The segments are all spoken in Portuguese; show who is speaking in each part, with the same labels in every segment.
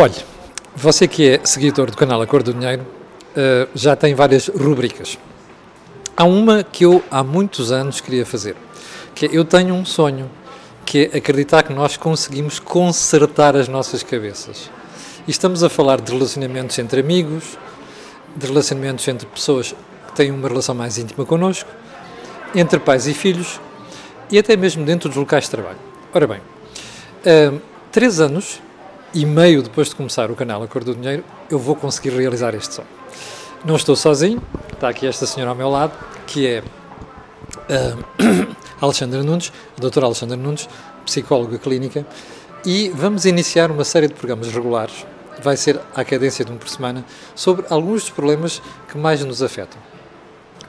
Speaker 1: Olhe, você que é seguidor do canal A Cor do Dinheiro uh, já tem várias rubricas. Há uma que eu há muitos anos queria fazer, que é eu tenho um sonho, que é acreditar que nós conseguimos consertar as nossas cabeças. E estamos a falar de relacionamentos entre amigos, de relacionamentos entre pessoas que têm uma relação mais íntima connosco, entre pais e filhos e até mesmo dentro dos locais de trabalho. Ora bem, uh, três anos e meio depois de começar o canal A Cor do Dinheiro, eu vou conseguir realizar este sonho. Não estou sozinho, está aqui esta senhora ao meu lado, que é uh, Alexandra Nunes, a doutora Alexandra Nunes, psicóloga clínica, e vamos iniciar uma série de programas regulares, vai ser à cadência de um por semana, sobre alguns dos problemas que mais nos afetam.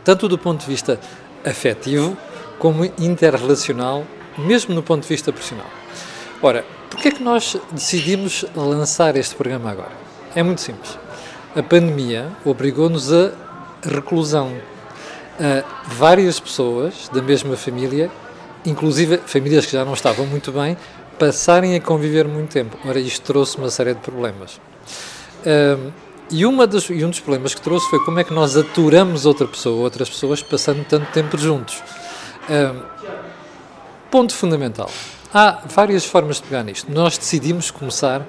Speaker 1: Tanto do ponto de vista afetivo, como interrelacional, mesmo no ponto de vista profissional. Ora, Porquê é que nós decidimos lançar este programa agora? É muito simples. A pandemia obrigou-nos a reclusão. A várias pessoas da mesma família, inclusive famílias que já não estavam muito bem, passarem a conviver muito tempo. Ora, isto trouxe uma série de problemas. E, uma das, e um dos problemas que trouxe foi como é que nós aturamos outra pessoa, outras pessoas, passando tanto tempo juntos. Ponto fundamental. Há várias formas de pegar nisto. Nós decidimos começar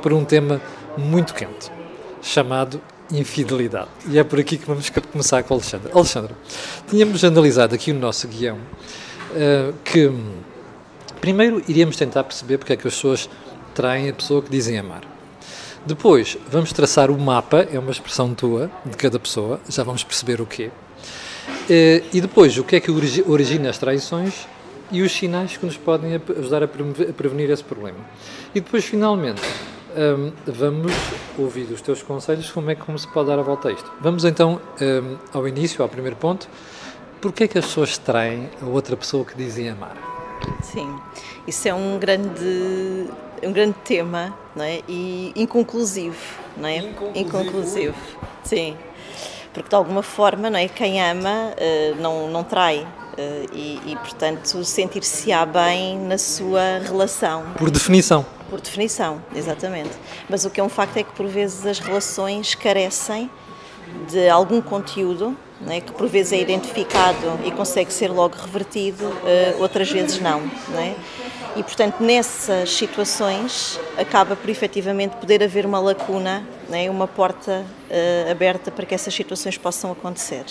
Speaker 1: por um tema muito quente, chamado infidelidade. E é por aqui que vamos começar com a Alexandra. Alexandra, tínhamos analisado aqui no nosso guião uh, que, primeiro, iríamos tentar perceber porque é que as pessoas traem a pessoa que dizem amar. Depois, vamos traçar o mapa, é uma expressão tua, de cada pessoa, já vamos perceber o quê. Uh, e depois, o que é que origina as traições e os sinais que nos podem ajudar a prevenir esse problema. E depois, finalmente, um, vamos ouvir os teus conselhos como é que como se pode dar a volta a isto. Vamos então um, ao início, ao primeiro ponto. Porquê é que as pessoas traem a outra pessoa que dizem amar?
Speaker 2: Sim, isso é um grande, um grande tema não é? e inconclusivo. Não é?
Speaker 1: Inconclusivo.
Speaker 2: inconclusivo. Sim, porque de alguma forma não é? quem ama uh, não, não trai, eh, e, e, portanto, sentir-se-á bem na sua relação.
Speaker 1: Por definição.
Speaker 2: Por definição, exatamente. Mas o que é um facto é que, por vezes, as relações carecem de algum conteúdo né, que por vezes é identificado e consegue ser logo revertido, uh, outras vezes não. Né? E, portanto, nessas situações acaba por efetivamente poder haver uma lacuna, né, uma porta uh, aberta para que essas situações possam acontecer.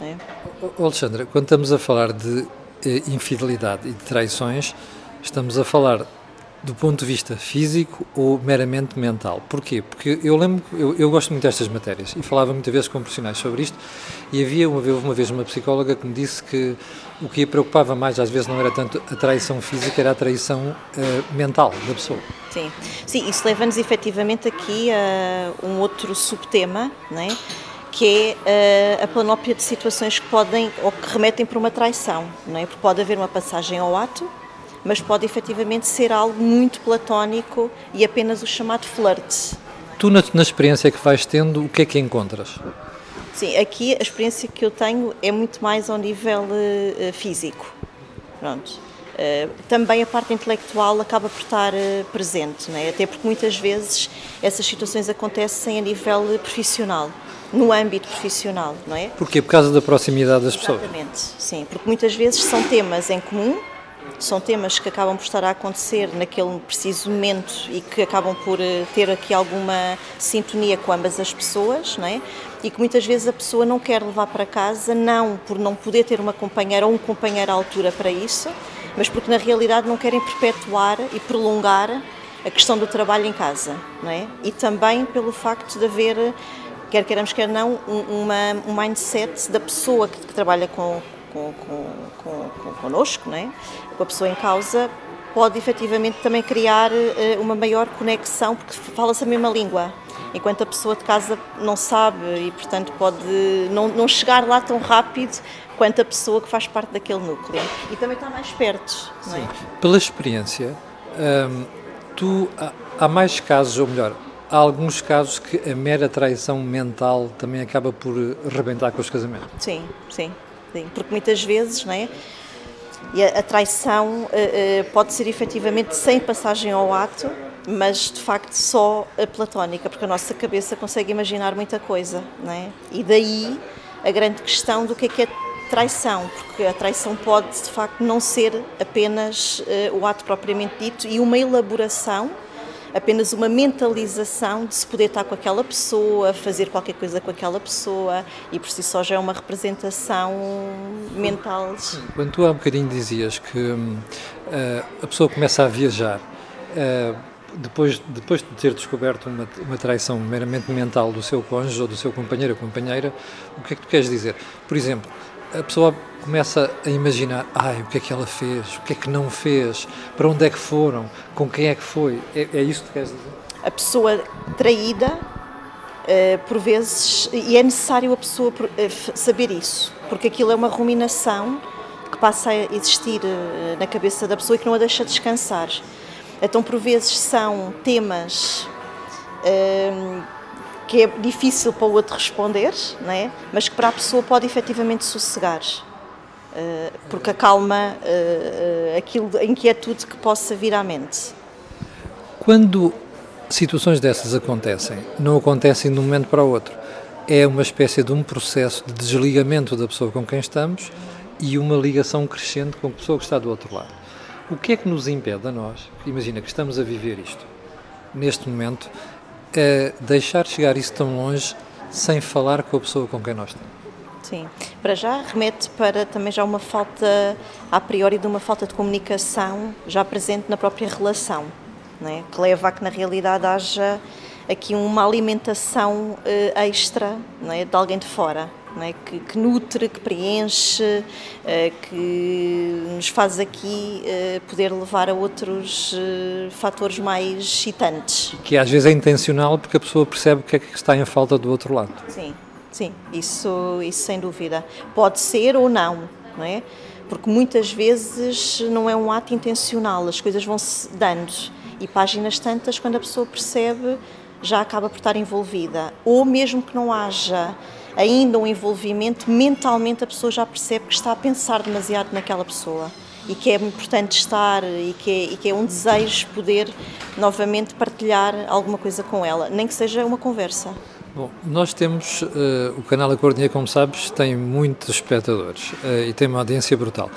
Speaker 2: É.
Speaker 1: Alexandra, quando estamos a falar de eh, infidelidade e de traições, estamos a falar do ponto de vista físico ou meramente mental. Porquê? Porque eu lembro, eu, eu gosto muito destas matérias e falava muitas vezes com profissionais sobre isto e havia uma vez, uma vez uma psicóloga que me disse que o que a preocupava mais às vezes não era tanto a traição física, era a traição uh, mental da pessoa.
Speaker 2: Sim, Sim isso leva-nos efetivamente aqui a um outro subtema, não é? Que é uh, a planóplia de situações que podem ou que remetem para uma traição, não é? Porque pode haver uma passagem ao ato, mas pode efetivamente ser algo muito platónico e apenas o chamado flerte.
Speaker 1: Tu, na, na experiência que vais tendo, o que é que encontras?
Speaker 2: Sim, aqui a experiência que eu tenho é muito mais ao nível uh, físico. Pronto. Uh, também a parte intelectual acaba por estar uh, presente, não é? até porque muitas vezes essas situações acontecem a nível profissional no âmbito profissional, não é?
Speaker 1: Porquê? Por causa da proximidade das pessoas?
Speaker 2: Exatamente, sim, porque muitas vezes são temas em comum, são temas que acabam por estar a acontecer naquele preciso momento e que acabam por eh, ter aqui alguma sintonia com ambas as pessoas, não é? E que muitas vezes a pessoa não quer levar para casa, não por não poder ter uma companheira ou um companheiro à altura para isso, mas porque na realidade não querem perpetuar e prolongar a questão do trabalho em casa, não é? E também pelo facto de haver quer queiramos, quer não, um, uma, um mindset da pessoa que, que trabalha com, com, com, com, connosco, não é? com a pessoa em causa, pode efetivamente também criar uh, uma maior conexão, porque fala-se a mesma língua, enquanto a pessoa de casa não sabe e, portanto, pode não, não chegar lá tão rápido quanto a pessoa que faz parte daquele núcleo. E também está mais perto, não é?
Speaker 1: Pela experiência, hum, tu, há mais casos, ou melhor, há alguns casos que a mera traição mental também acaba por rebentar com os casamentos.
Speaker 2: Sim, sim, sim. porque muitas vezes, não é? E a, traição uh, uh, pode ser efetivamente sem passagem ao ato mas de facto só a platónica, porque a nossa cabeça consegue imaginar muita coisa, não é? E daí a grande questão do que é que é traição, porque a traição pode de facto não ser apenas uh, o ato propriamente dito e uma elaboração, apenas uma mentalização de se poder estar com aquela pessoa, fazer qualquer coisa com aquela pessoa e por si só já é uma representação mental.
Speaker 1: Quando tu há um bocadinho dizias que uh, a pessoa começa a viajar. Uh, depois, depois de ter descoberto uma, uma traição meramente mental do seu cônjuge ou do seu companheiro ou companheira, o que é que tu queres dizer? Por exemplo, a pessoa começa a imaginar, ai, o que é que ela fez, o que é que não fez, para onde é que foram, com quem é que foi. É, é isso que queres dizer?
Speaker 2: A pessoa traída, uh, por vezes, e é necessário a pessoa uh, saber isso, porque aquilo é uma ruminação que passa a existir uh, na cabeça da pessoa e que não a deixa descansar. Então, por vezes, são temas hum, que é difícil para o outro responder, não é? mas que para a pessoa pode efetivamente sossegar, porque acalma uh, aquilo, a inquietude que possa vir à mente.
Speaker 1: Quando situações dessas acontecem, não acontecem de um momento para o outro, é uma espécie de um processo de desligamento da pessoa com quem estamos e uma ligação crescente com a pessoa que está do outro lado. O que é que nos impede a nós, imagina que estamos a viver isto, neste momento, é deixar chegar isso tão longe sem falar com a pessoa com quem nós estamos?
Speaker 2: Sim, para já remete para também já uma falta, a priori, de uma falta de comunicação já presente na própria relação, é? que leva a que na realidade haja aqui uma alimentação uh, extra é? de alguém de fora é? que, que, nutre, que preenche, uh, que nos faz aqui uh, poder levar a outros fatores mais excitantes.
Speaker 1: Que às vezes é intencional porque a pessoa percebe o que é que está em falta do outro lado.
Speaker 2: Sim, sim, isso, isso sem dúvida. Pode ser ou não, não é? Porque muitas vezes não é um ato intencional, as coisas vão-se dando. E páginas tantas, quando a pessoa percebe, já acaba por estar envolvida. Ou mesmo que não haja ainda um envolvimento, mentalmente a pessoa já percebe que está a pensar demasiado naquela pessoa e que é importante estar e que é, e que é um desejo poder novamente partilhar alguma coisa com ela, nem que seja uma conversa.
Speaker 1: Bom, nós temos, uh, o canal A Cordinha, como sabes, tem muitos espectadores uh, e tem uma audiência brutal.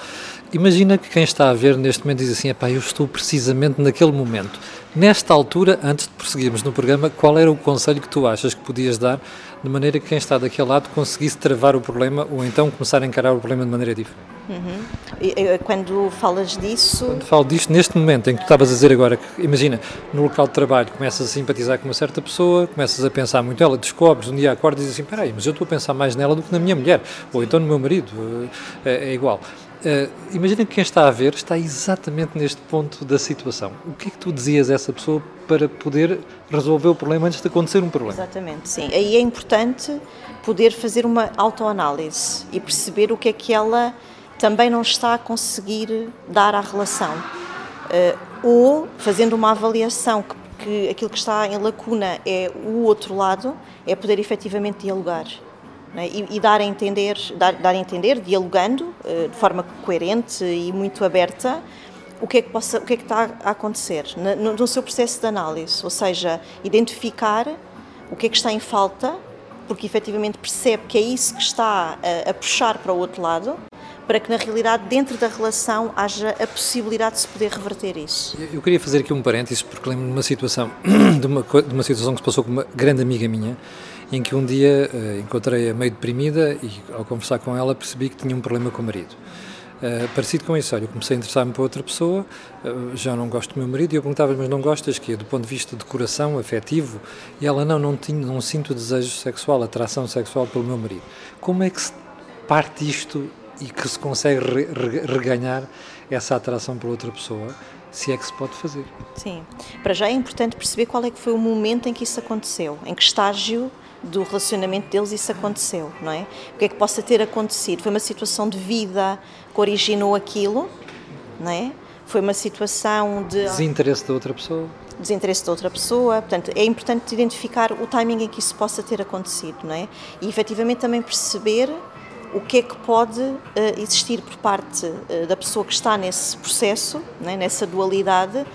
Speaker 1: Imagina que quem está a ver neste momento diz assim, eu estou precisamente naquele momento. Nesta altura, antes de prosseguirmos no programa, qual era o conselho que tu achas que podias dar de maneira que quem está daquele lado conseguisse travar o problema ou então começar a encarar o problema de maneira diferente?
Speaker 2: Uhum. E, quando falas disso.
Speaker 1: Quando falo disto, neste momento em que tu estavas a dizer agora, que, imagina, no local de trabalho começas a simpatizar com uma certa pessoa, começas a pensar muito nela, descobres, um dia acordas e dizes assim: peraí, mas eu estou a pensar mais nela do que na minha mulher, ou então no meu marido, é, é igual. Uh, imagina que quem está a ver está exatamente neste ponto da situação. O que é que tu dizias a essa pessoa para poder resolver o problema antes de acontecer um problema?
Speaker 2: Exatamente, sim. Aí é importante poder fazer uma autoanálise e perceber o que é que ela também não está a conseguir dar à relação. Uh, ou fazendo uma avaliação que, que aquilo que está em lacuna é o outro lado, é poder efetivamente dialogar. Né? E, e, dar a entender, dar, dar a entender, dialogando uh, de forma coerente e muito aberta, o que é que, possa, o que, é que está a acontecer no, no, seu processo de análise, ou seja, identificar o que é que está em falta, porque efetivamente percebe que é isso que está a, a puxar para o outro lado, para que na realidade dentro da relação haja a possibilidade de se poder reverter isso.
Speaker 1: Eu queria fazer aqui um parênteses porque lembro de uma situação de uma, de uma situação que se passou com uma grande amiga minha em que um dia uh, encontrei-a meio deprimida e, ao conversar com ela, percebi que tinha um problema com o marido. Uh, parecido com isso, olha, eu comecei a interessar-me por outra pessoa, uh, já não gosto do meu marido, e eu perguntava mas não gostas que Do ponto de vista de coração, afetivo? E ela, não, não, tinha, não sinto desejo sexual, atração sexual pelo meu marido. Como é que se parte isto e que se consegue re, re, reganhar essa atração por outra pessoa? se é que se pode fazer.
Speaker 2: Sim. Para já é importante perceber qual é que foi o momento em que isso aconteceu, em que estágio do relacionamento deles isso aconteceu, não é? O que é que possa ter acontecido? Foi uma situação de vida que originou aquilo, não é? Foi uma situação de
Speaker 1: desinteresse da outra pessoa.
Speaker 2: Desinteresse da outra pessoa, portanto, é importante identificar o timing em que isso possa ter acontecido, não é? E efetivamente também perceber o que é que pode uh, existir por parte uh, da pessoa que está nesse processo, é? nessa dualidade,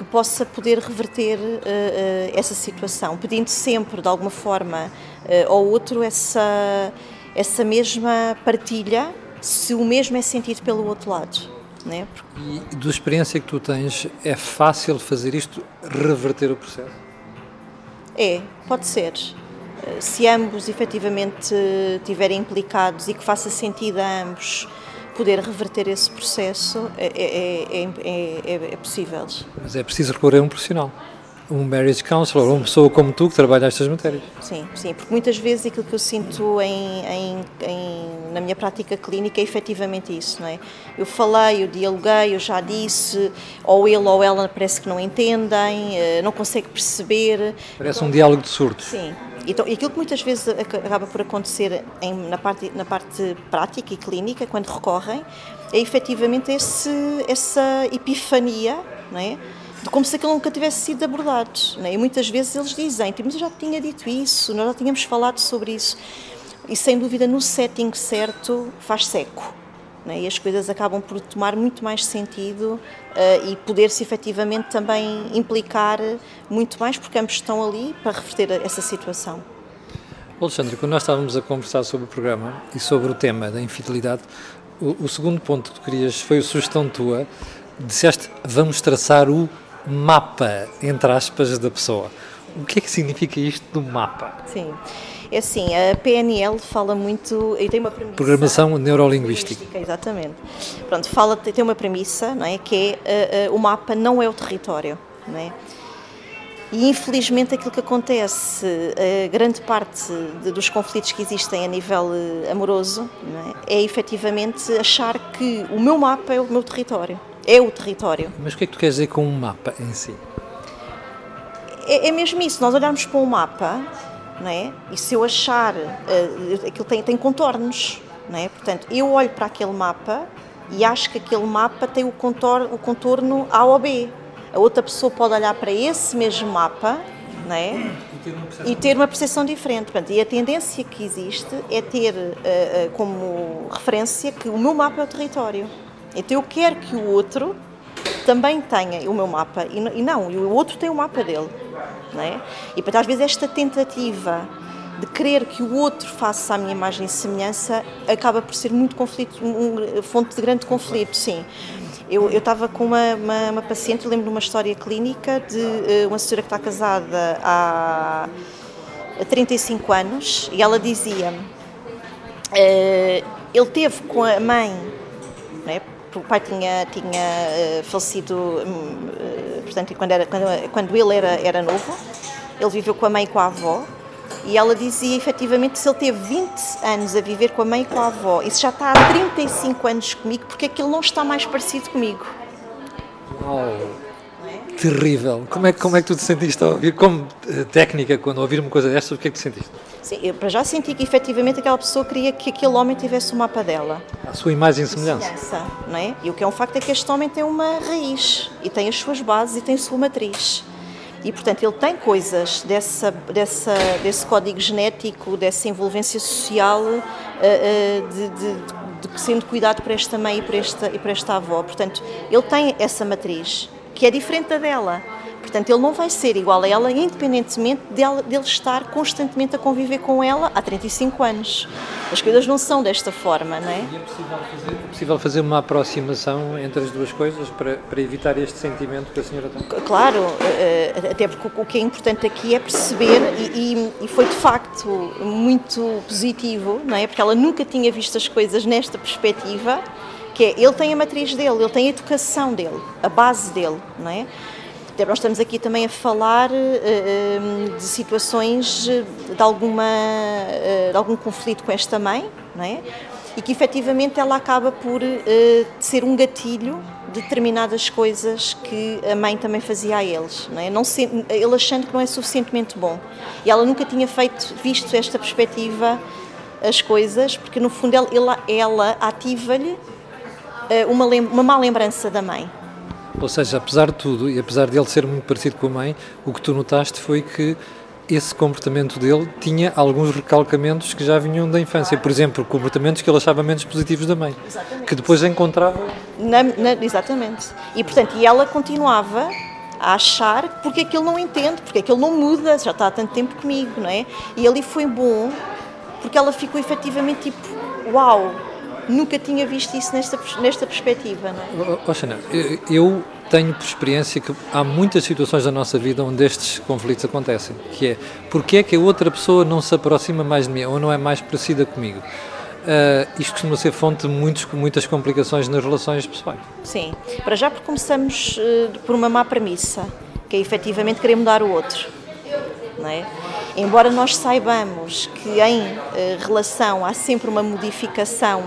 Speaker 2: que possa poder reverter uh, uh, essa situação, pedindo sempre, de alguma forma uh, ou outro, essa, essa mesma partilha, se o mesmo é sentido pelo outro lado. Né?
Speaker 1: E da experiência que tu tens, é fácil fazer isto, reverter o processo?
Speaker 2: É, pode ser. Se ambos efetivamente estiverem implicados e que faça sentido a ambos poder reverter esse processo é, é, é, é, possível.
Speaker 1: Mas é preciso recorrer a um profissional um marriage counselor, uma pessoa como tu que trabalha estas matérias.
Speaker 2: Sim, sim, porque muitas vezes aquilo que eu sinto em, em, em, na minha prática clínica é efetivamente isso, não é? Eu falei, eu dialoguei, eu já disse, ou ele ou ela parece que não entendem, não consegue perceber.
Speaker 1: Parece um diálogo de surdo.
Speaker 2: Sim, então, e aquilo que muitas vezes acaba por acontecer em, na, parte, na parte prática e clínica, quando recorrem, é efetivamente esse, essa epifania, não é? de como se aquilo nunca tivesse sido abordado. É? E muitas vezes eles dizem, tipo, mas eu já tinha dito isso, nós já tínhamos falado sobre isso. E sem dúvida, no setting certo, faz seco. É? E as coisas acabam por tomar muito mais sentido uh, e poder-se efetivamente também implicar muito mais, porque ambos estão ali para reverter essa situação.
Speaker 1: Alexandre, quando nós estávamos a conversar sobre o programa e sobre o tema da infidelidade, o, o segundo ponto que tu querias foi a sugestão tua. Disseste, vamos traçar o mapa, entre aspas, da pessoa. O que é que significa isto do mapa?
Speaker 2: Sim. É assim, a PNL fala muito e tem uma premissa.
Speaker 1: Programação neurolinguística.
Speaker 2: Exatamente. Pronto, fala, tem uma premissa, não é? Que é uh, uh, o mapa não é o território, não é? E infelizmente aquilo que acontece, a grande parte de, dos conflitos que existem a nível amoroso, é? é efetivamente achar que o meu mapa é o meu território é o território.
Speaker 1: Mas o que é que tu queres dizer com um mapa em si?
Speaker 2: É, é mesmo isso, nós olharmos para um mapa, não é? e se eu achar, uh, aquilo tem, tem contornos, não é? portanto, eu olho para aquele mapa e acho que aquele mapa tem o contorno, o contorno A ou B. A outra pessoa pode olhar para esse mesmo mapa não é? e ter uma percepção diferente. Portanto, e a tendência que existe é ter uh, uh, como referência que o meu mapa é o território. Então eu quero que o outro também tenha o meu mapa e não, o outro tem o mapa dele. Não é? E portanto, às vezes esta tentativa de querer que o outro faça a minha imagem e semelhança acaba por ser muito conflito, um, fonte de grande conflito, sim. Eu, eu estava com uma, uma, uma paciente, lembro de uma história clínica de uh, uma senhora que está casada há, há 35 anos e ela dizia uh, ele teve com a mãe, né, o pai tinha, tinha uh, falecido, uh, portanto, quando, era, quando, quando ele era, era novo, ele viveu com a mãe e com a avó, e ela dizia efetivamente se ele teve 20 anos a viver com a mãe e com a avó, se já está há 35 anos comigo, porque é que ele não está mais parecido comigo?
Speaker 1: Uau! Terrível! Como é, como é que tu te sentiste ao ouvir, como eh, técnica, quando ouvir uma coisa destas, o que é que tu sentiste?
Speaker 2: Sim, eu para já senti que efetivamente aquela pessoa queria que aquele homem tivesse o mapa dela.
Speaker 1: A sua imagem e semelhança.
Speaker 2: semelhança não é? E o que é um facto é que este homem tem uma raiz e tem as suas bases e tem a sua matriz. E, portanto, ele tem coisas dessa, dessa, desse código genético, dessa envolvência social, uh, uh, de, de, de, sendo cuidado por esta mãe e por esta, e por esta avó. Portanto, ele tem essa matriz, que é diferente da dela. Portanto, ele não vai ser igual a ela, independentemente dele, dele estar constantemente a conviver com ela há 35 anos. As coisas não são desta forma, não é?
Speaker 1: E é possível fazer, é possível fazer uma aproximação entre as duas coisas para, para evitar este sentimento que a senhora tem?
Speaker 2: Claro, eh, até porque o que é importante aqui é perceber, e, e foi de facto muito positivo, não é? Porque ela nunca tinha visto as coisas nesta perspectiva, que é, ele tem a matriz dele, ele tem a educação dele, a base dele, não é? nós estamos aqui também a falar uh, de situações de, alguma, uh, de algum conflito com esta mãe, não é? E que efetivamente ela acaba por uh, ser um gatilho de determinadas coisas que a mãe também fazia a eles, não é? Não se, ele achando que não é suficientemente bom. E ela nunca tinha feito, visto esta perspectiva, as coisas, porque no fundo ela, ela ativa-lhe uma, uma má lembrança da mãe.
Speaker 1: Ou seja, apesar de tudo, e apesar de ele ser muito parecido com a mãe, o que tu notaste foi que esse comportamento dele tinha alguns recalcamentos que já vinham da infância. Por exemplo, comportamentos que ele achava menos positivos da mãe, exatamente. que depois encontrava.
Speaker 2: Na, na, exatamente. E portanto, e ela continuava a achar porque é que ele não entende, porque é que ele não muda, já está há tanto tempo comigo, não é? E ali foi bom porque ela ficou efetivamente tipo, uau, nunca tinha visto isso nesta, nesta perspectiva, não é?
Speaker 1: Oh, Xana, eu tenho por experiência que há muitas situações da nossa vida onde estes conflitos acontecem, que é porque é que a outra pessoa não se aproxima mais de mim ou não é mais parecida comigo. Uh, isto costuma ser fonte de muitos, muitas complicações nas relações pessoais.
Speaker 2: Sim, para já porque começamos uh, por uma má premissa, que é efetivamente querer mudar o outro. Não é? Embora nós saibamos que em uh, relação há sempre uma modificação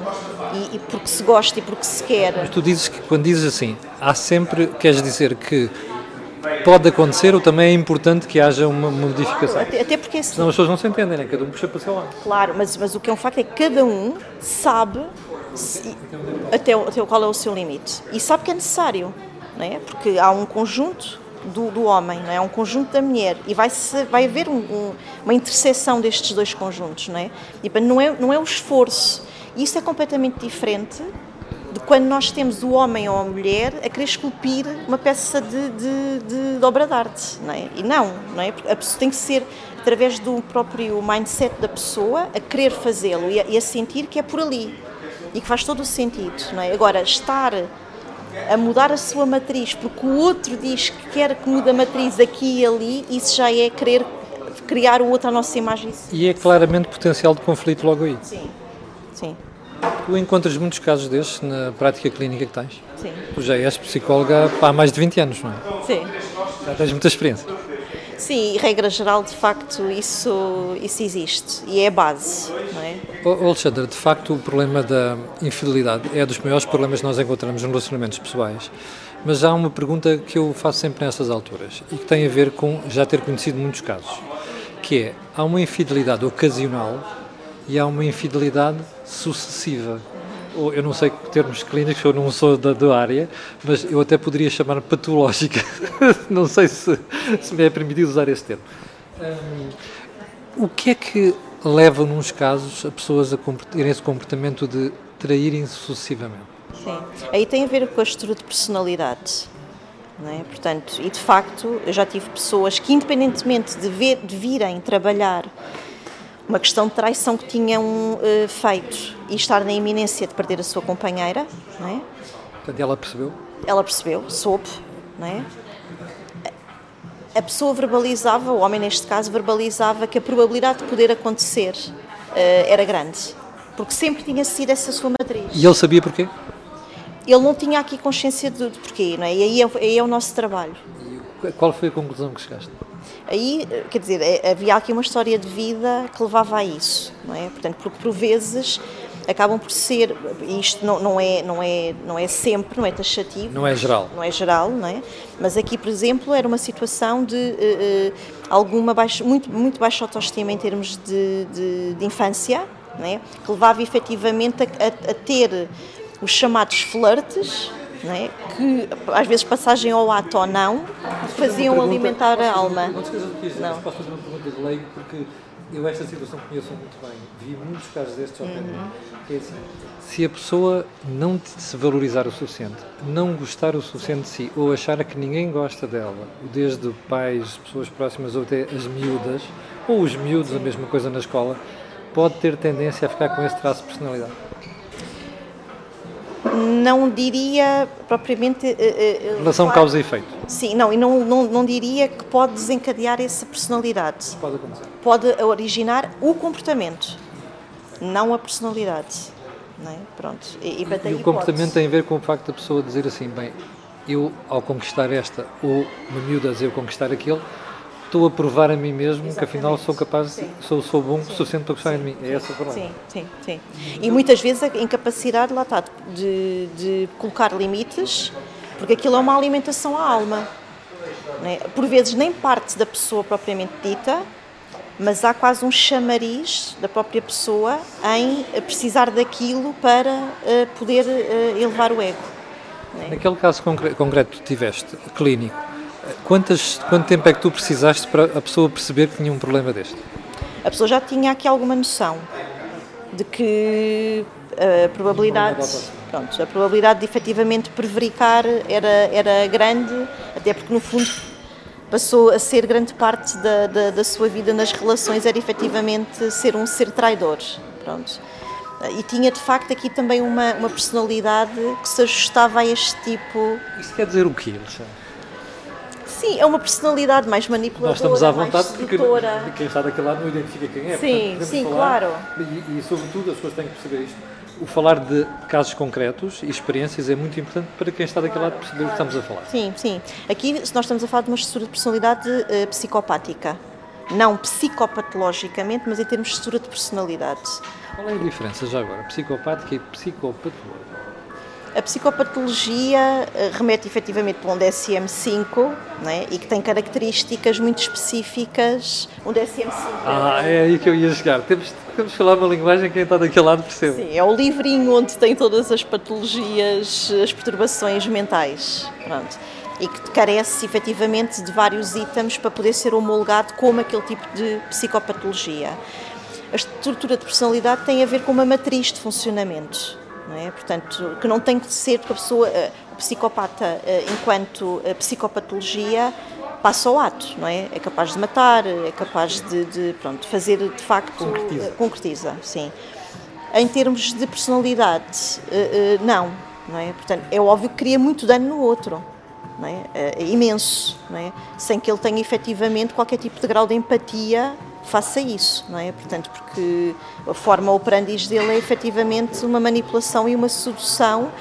Speaker 2: e, e, porque se gosta e porque se quer.
Speaker 1: Mas tu dizes que quando dizes assim, há sempre, queres dizer que pode acontecer ou também é importante que haja uma modificação?
Speaker 2: Até, até porque assim,
Speaker 1: Senão as pessoas não se entendem, né? cada um puxa para o seu lado.
Speaker 2: Claro, mas, mas o que é um facto é que cada um sabe se, até, até qual é o seu limite e sabe que é necessário, não é? porque há um conjunto do, do homem, não é? um conjunto da mulher e vai, -se, vai haver um, um, uma interseção destes dois conjuntos. Não é? E, não, é, não é o esforço. Isso é completamente diferente de quando nós temos o homem ou a mulher a querer esculpir uma peça de, de, de, de obra de arte, não é? E não, não é? A pessoa tem que ser através do próprio mindset da pessoa a querer fazê-lo e, e, a sentir que é por ali e que faz todo o sentido, não é? Agora, estar a mudar a sua matriz porque o outro diz que quer que mude a matriz aqui e ali, isso já é querer criar o outro à nossa imagem.
Speaker 1: E é claramente potencial de conflito logo aí.
Speaker 2: Sim, sim.
Speaker 1: Tu encontras muitos casos destes na prática clínica que tens?
Speaker 2: Sim.
Speaker 1: Tu já és psicóloga há mais de 20 anos, não é?
Speaker 2: Sim.
Speaker 1: Já tens muita experiência.
Speaker 2: Sim, regra geral, de facto, isso, isso existe e é a base, não é?
Speaker 1: Alexandre, de facto, o problema da infidelidade é dos maiores problemas que nós encontramos nos relacionamentos pessoais. Mas há uma pergunta que eu faço sempre nessas alturas e que tem a ver com já ter conhecido muitos casos, que é, há uma infidelidade ocasional e há uma infidelidade sucessiva. Eu não sei termos clínicos, eu não sou da, da área, mas eu até poderia chamar patológica. não sei se, se me é permitido usar esse termo. O que é que leva, nos casos, a pessoas a terem esse comportamento de traírem sucessivamente?
Speaker 2: Sim, aí tem a ver com a estrutura de personalidade. É? Portanto, e de facto, eu já tive pessoas que, independentemente de, ver, de virem trabalhar uma questão de traição que tinham uh, feito e estar na iminência de perder a sua companheira, não é?
Speaker 1: Portanto, ela percebeu?
Speaker 2: Ela percebeu, soube, não é? A pessoa verbalizava, o homem neste caso, verbalizava que a probabilidade de poder acontecer uh, era grande, porque sempre tinha sido essa sua matriz.
Speaker 1: E ele sabia porquê?
Speaker 2: Ele não tinha aqui consciência de, de porquê, não é? E aí é, aí é o nosso trabalho.
Speaker 1: E qual foi a conclusão que chegaste?
Speaker 2: Aí, quer dizer, é, havia aqui uma história de vida que levava a isso, não é? Portanto, porque por vezes acabam por ser, isto não, não, é, não, é, não é sempre, não é taxativo.
Speaker 1: Não é geral.
Speaker 2: Não é geral, não é? Mas aqui, por exemplo, era uma situação de uh, uh, alguma baixa, muito, muito baixa autoestima em termos de, de, de infância, não é? que levava efetivamente a, a, a ter os chamados flirts, é? que às vezes passagem ao ato ou não, faziam pergunta, alimentar a alma.
Speaker 1: Não dizer, não. posso fazer uma pergunta de leigo, porque eu esta situação conheço muito bem, vi muitos casos destes ao uhum. é assim, se a pessoa não se valorizar o suficiente, não gostar o suficiente de si, ou achar que ninguém gosta dela, desde pais, pessoas próximas ou até as miúdas, ou os miúdos, a mesma coisa na escola, pode ter tendência a ficar com esse traço de personalidade
Speaker 2: não diria propriamente. Uh,
Speaker 1: uh, Relação causa e efeito.
Speaker 2: Sim, não, e não, não, não diria que pode desencadear essa personalidade.
Speaker 1: Pode acontecer.
Speaker 2: Pode originar o comportamento, não a personalidade. Não é? Pronto.
Speaker 1: E, e, e o comportamento tem a ver com o facto da pessoa dizer assim: bem, eu ao conquistar esta, ou uma miúda dizer eu conquistar aquele, estou a provar a mim mesmo Exatamente. que afinal sou capaz, sim. sou, sou bom o suficiente para gostarem de mim. É essa a
Speaker 2: Sim, sim, sim. E muitas vezes a incapacidade, lá está, de, de colocar limites, porque aquilo é uma alimentação à alma. É? Por vezes nem parte da pessoa propriamente dita, mas há quase um chamariz da própria pessoa em precisar daquilo para uh, poder uh, elevar o ego.
Speaker 1: É? Naquele caso concreto que tiveste, clínico, Quantas, quanto tempo é que tu precisaste para a pessoa perceber que tinha um problema deste?
Speaker 2: A pessoa já tinha aqui alguma noção de que a probabilidade. pronto, a probabilidade de efetivamente prevaricar era, era grande, até porque no fundo passou a ser grande parte da, da, da sua vida nas relações, era efetivamente ser um ser traidor. Pronto. E tinha de facto aqui também uma, uma personalidade que se ajustava a este tipo.
Speaker 1: Isso quer dizer o quê, Alexandre?
Speaker 2: Sim, é uma personalidade mais manipuladora.
Speaker 1: Nós estamos à vontade
Speaker 2: porque
Speaker 1: quem está daquele lado não identifica quem é.
Speaker 2: Sim, Portanto, sim, falar, claro.
Speaker 1: E, e, sobretudo as pessoas têm que perceber isto. O falar de casos concretos e experiências é muito importante para quem está daquele lado perceber o que estamos a falar.
Speaker 2: Sim, sim. Aqui nós estamos a falar de uma estrutura de personalidade uh, psicopática. Não psicopatologicamente, mas em termos de estrutura de personalidade.
Speaker 1: Qual é a diferença já agora, psicopática e psicopatológica?
Speaker 2: A psicopatologia eh, remete efetivamente para um DSM-5 né, e que tem características muito específicas. Um DSM-5.
Speaker 1: Ah, é aí que eu ia chegar. Temos, temos de falar uma linguagem que quem está daquele lado percebe.
Speaker 2: Sim, é o livrinho onde tem todas as patologias, as perturbações mentais. Pronto. E que carece efetivamente de vários itens para poder ser homologado como aquele tipo de psicopatologia. A estrutura de personalidade tem a ver com uma matriz de funcionamento não é? Portanto, que não tem que ser porque a pessoa, eh, o psicopata, eh, enquanto eh, psicopatologia, passa ao ato, não é? É capaz de matar, é capaz de, de pronto, fazer de facto
Speaker 1: concretiza.
Speaker 2: concretiza, sim. Em termos de personalidade, não, não é? Portanto, é óbvio que cria muito dano no outro. É? é imenso, é? sem que ele tenha efetivamente qualquer tipo de grau de empatia faça isso, não é? Portanto, porque a forma operandis dele é efetivamente uma manipulação e uma sedução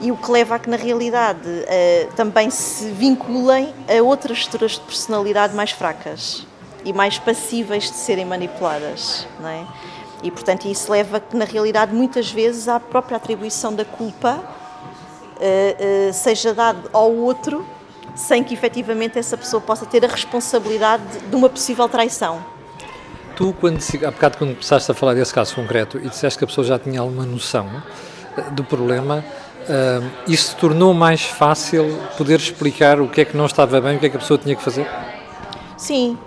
Speaker 2: e o que leva a que, na realidade, uh, também se vinculem a outras estruturas de personalidade mais fracas e mais passíveis de serem manipuladas, não é? E, portanto, isso leva a que, na realidade, muitas vezes, a própria atribuição da culpa uh, uh, seja dada ao outro sem que efetivamente essa pessoa possa ter a responsabilidade de uma possível traição.
Speaker 1: Tu, quando, há bocado, quando começaste a falar desse caso concreto e disseste que a pessoa já tinha alguma noção eh, do problema, uh, isso tornou mais fácil poder explicar o que é que não estava bem, o que é que a pessoa tinha que fazer?
Speaker 2: Sim,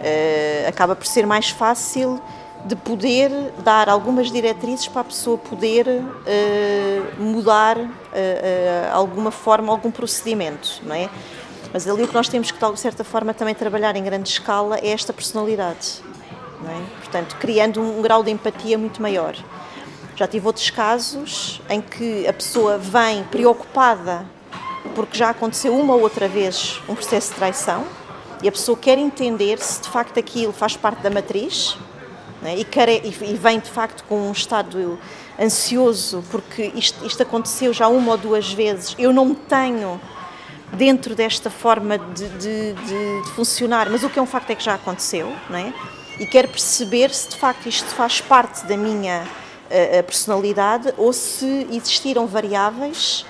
Speaker 2: uh, acaba por ser mais fácil de poder dar algumas diretrizes para a pessoa poder uh, mudar uh, uh, alguma forma, algum procedimento, não é? Mas ali o que nós temos que, de certa forma, também trabalhar em grande escala é esta personalidade, não é? Portanto, criando um, um grau de empatia muito maior. Já tive outros casos em que a pessoa vem preocupada porque já aconteceu uma ou outra vez um processo de traição e a pessoa quer entender se de facto aquilo faz parte da matriz né? e, care, e, vem de facto com um estado ansioso, porque isto, isto aconteceu já uma ou duas vezes, eu não tenho dentro desta forma de, de, de, de, funcionar, mas o que é um facto é que já aconteceu, não é? e quero perceber se de facto isto faz parte da minha uh, personalidade ou se existiram variáveis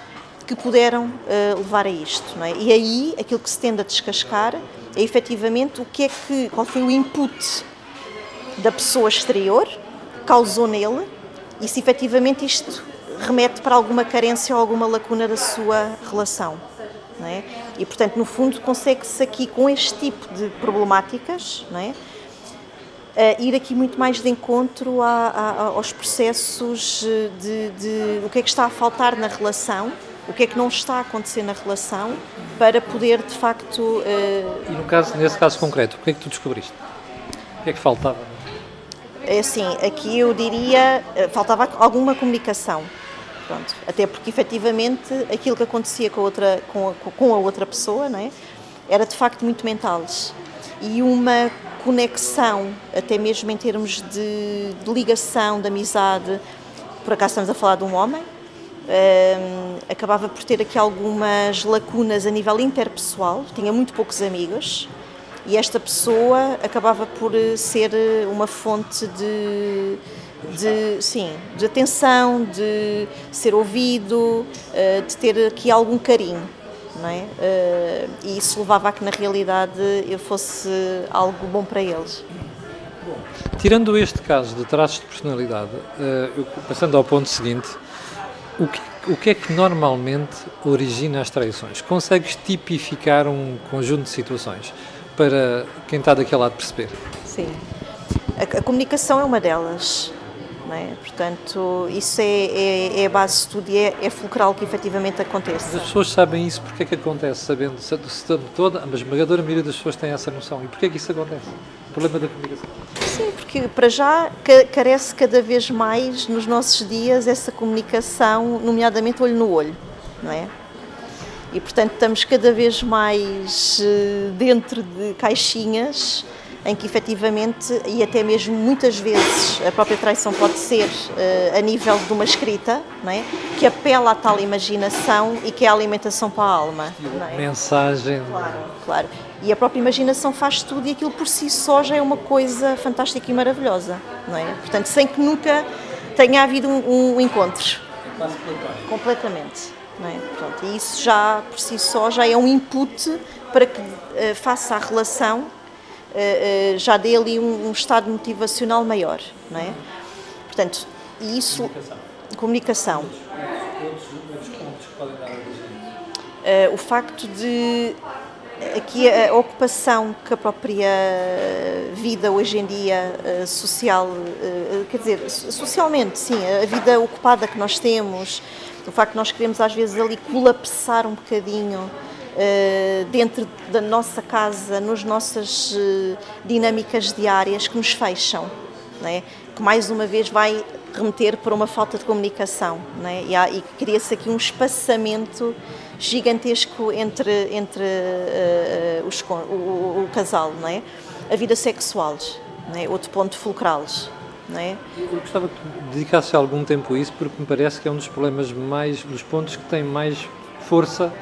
Speaker 2: que puderam uh, levar a isto. Não é? E aí aquilo que se tende a descascar é efetivamente o que é que, qual foi o input da pessoa exterior, causou nele, e se efetivamente isto remete para alguma carência ou alguma lacuna da sua relação. É? E, portanto, no fundo, consegue-se aqui, com este tipo de problemáticas, é? Uh, ir aqui muito mais de encontro a, a, aos processos de, de, o que é que está a faltar na relação, o que é que não está a acontecer na relação, para poder de facto. Uh...
Speaker 1: E no caso, nesse caso concreto, o que é que tu descobriste? O que é que faltava?
Speaker 2: É assim, aqui eu diria, eh, faltava alguma comunicação. Pronto, até porque efetivamente aquilo que acontecia com a outra, com a, com a outra pessoa é? era de facto muito mental. E uma conexão, até mesmo em termos de, de ligação, de amizade, por acaso estamos a falar de um homem, um, ehm, acabava por ter aqui algumas lacunas a nível interpessoal, tinha muito poucos amigos, e esta pessoa acabava por eh, ser eh, uma fonte de, de, sim, de atenção, de ser ouvido, eh, de ter aqui algum carinho. Não é? E isso levava a que, na realidade, eu fosse algo bom para eles.
Speaker 1: Tirando este caso de traços de personalidade, passando ao ponto seguinte, o que, o que é que normalmente origina as traições? Consegues tipificar um conjunto de situações? Para quem está daquele lado perceber?
Speaker 2: Sim. A, a comunicação é uma delas. É? Portanto, isso é, é, é, a base de tudo e é, é fulcral que efetivamente aconteça.
Speaker 1: As pessoas sabem isso, porque é que acontece, sabendo, sabendo toda, a esmagadora maioria das pessoas tem essa noção. E porquê é que isso acontece? O problema da comunicação.
Speaker 2: Sim, porque para já carece cada vez mais nos nossos dias essa comunicação, nomeadamente olho no olho, não é? E portanto estamos cada vez mais eh, dentro de caixinhas em que efetivamente, e até mesmo muitas vezes, a própria traição pode ser uh, a nível de uma escrita, não é? que apela à tal imaginação e que é a alimentação para a alma.
Speaker 1: É? Mensagem.
Speaker 2: Claro, claro. E a própria imaginação faz tudo e aquilo por si só já é uma coisa fantástica e maravilhosa. Não é? Portanto, sem que nunca tenha havido um, um encontro.
Speaker 1: Quase
Speaker 2: Completamente. É? Pronto, e isso já por si só já é um input para que uh, faça a relação uh, já dê ali um, um, estado motivacional maior, não é? Portanto, isso...
Speaker 1: Comunicação. Comunicação.
Speaker 2: Uh, o facto de aqui a, ocupação que a própria vida hoje em dia uh, social, uh, quer dizer, socialmente, sim, a vida ocupada que nós temos, o facto de nós queremos às vezes ali colapsar um bocadinho eh, dentro da nossa casa, nas nossas eh, dinâmicas diárias que nos fecham, é? que mais uma vez vai remeter para uma falta de comunicação é? e, e cria-se aqui um espaçamento gigantesco entre, entre uh, os, o, o, casal, não é? a vida sexual, não é? outro ponto fulcral. Não é?
Speaker 1: Eu gostava que dedicasse algum tempo a isso, porque me parece que é um dos problemas mais, dos pontos que tem mais força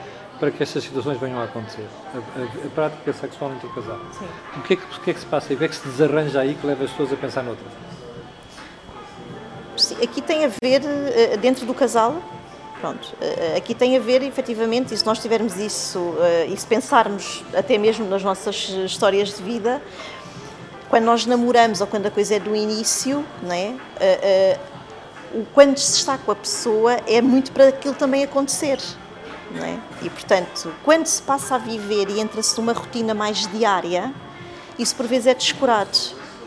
Speaker 1: para que estas situações venham a acontecer. A, a, a prática sexual entre o casal. Sim. O que, é que, o que é que se passa aí? O que é que se desarranja aí que leva as pessoas a pensar noutra?
Speaker 2: Aqui tem a ver, eh, dentro do casal, pronto, eh, aqui tem a ver efetivamente, e se nós tivermos isso, eh, e se pensarmos até mesmo nas nossas histórias de vida, quando nós namoramos ou quando a coisa é do início, não é? quando se está com a pessoa é muito para aquilo também acontecer. É? E, portanto, quando se passa a viver e entra-se numa rotina mais diária, isso por vezes é descurado,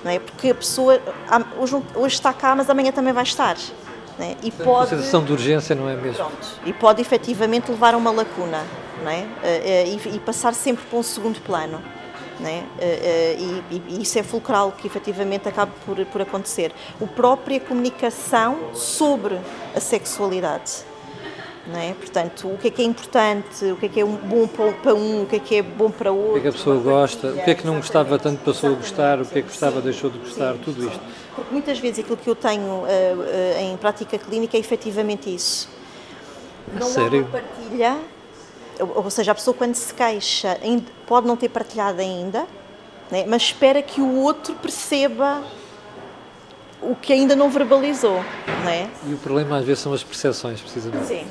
Speaker 2: não é? Porque a pessoa hoje, hoje está cá, mas amanhã também vai estar. É?
Speaker 1: E pode, a sensação de urgência não é mesmo?
Speaker 2: Pronto, e pode efetivamente levar a uma lacuna não é? E, e passar sempre para um segundo plano. Não é? Eh, e, e, isso é fulcral que efetivamente acaba por, por acontecer. A própria comunicação sobre a sexualidade é? Portanto, o que é que é importante, o que é que é bom para um, o que é que é bom para outro.
Speaker 1: O que é que a pessoa gosta, o que é que não gostava tanto passou a gostar, o que é que gostava deixou de gostar, sim, tudo isto.
Speaker 2: Porque muitas vezes aquilo que eu tenho uh, uh, em prática clínica é efetivamente isso.
Speaker 1: Não Sério? há
Speaker 2: uma partilha, ou seja, a pessoa quando se queixa pode não ter partilhado ainda, né? mas espera que o outro perceba o que ainda não verbalizou. Não é?
Speaker 1: E o problema às vezes são as percepções, precisamente.
Speaker 2: Sim.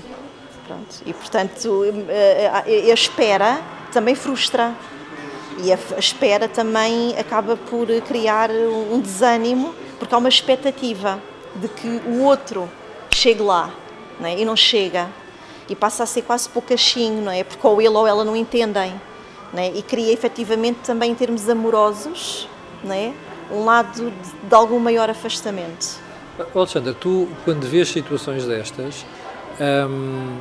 Speaker 2: Pronto. E, portanto, eh, a espera também frustra. E a espera também acaba por criar um desânimo, porque há uma expectativa de que o outro chegue lá não é? e não chega. E passa a ser quase poucachinho, não é? Porque ou ele ou ela não entendem. É? E cria efetivamente também em termos amorosos é? um lado de, de algum maior afastamento.
Speaker 1: Alexandra, tu quando vês situações destas, hum,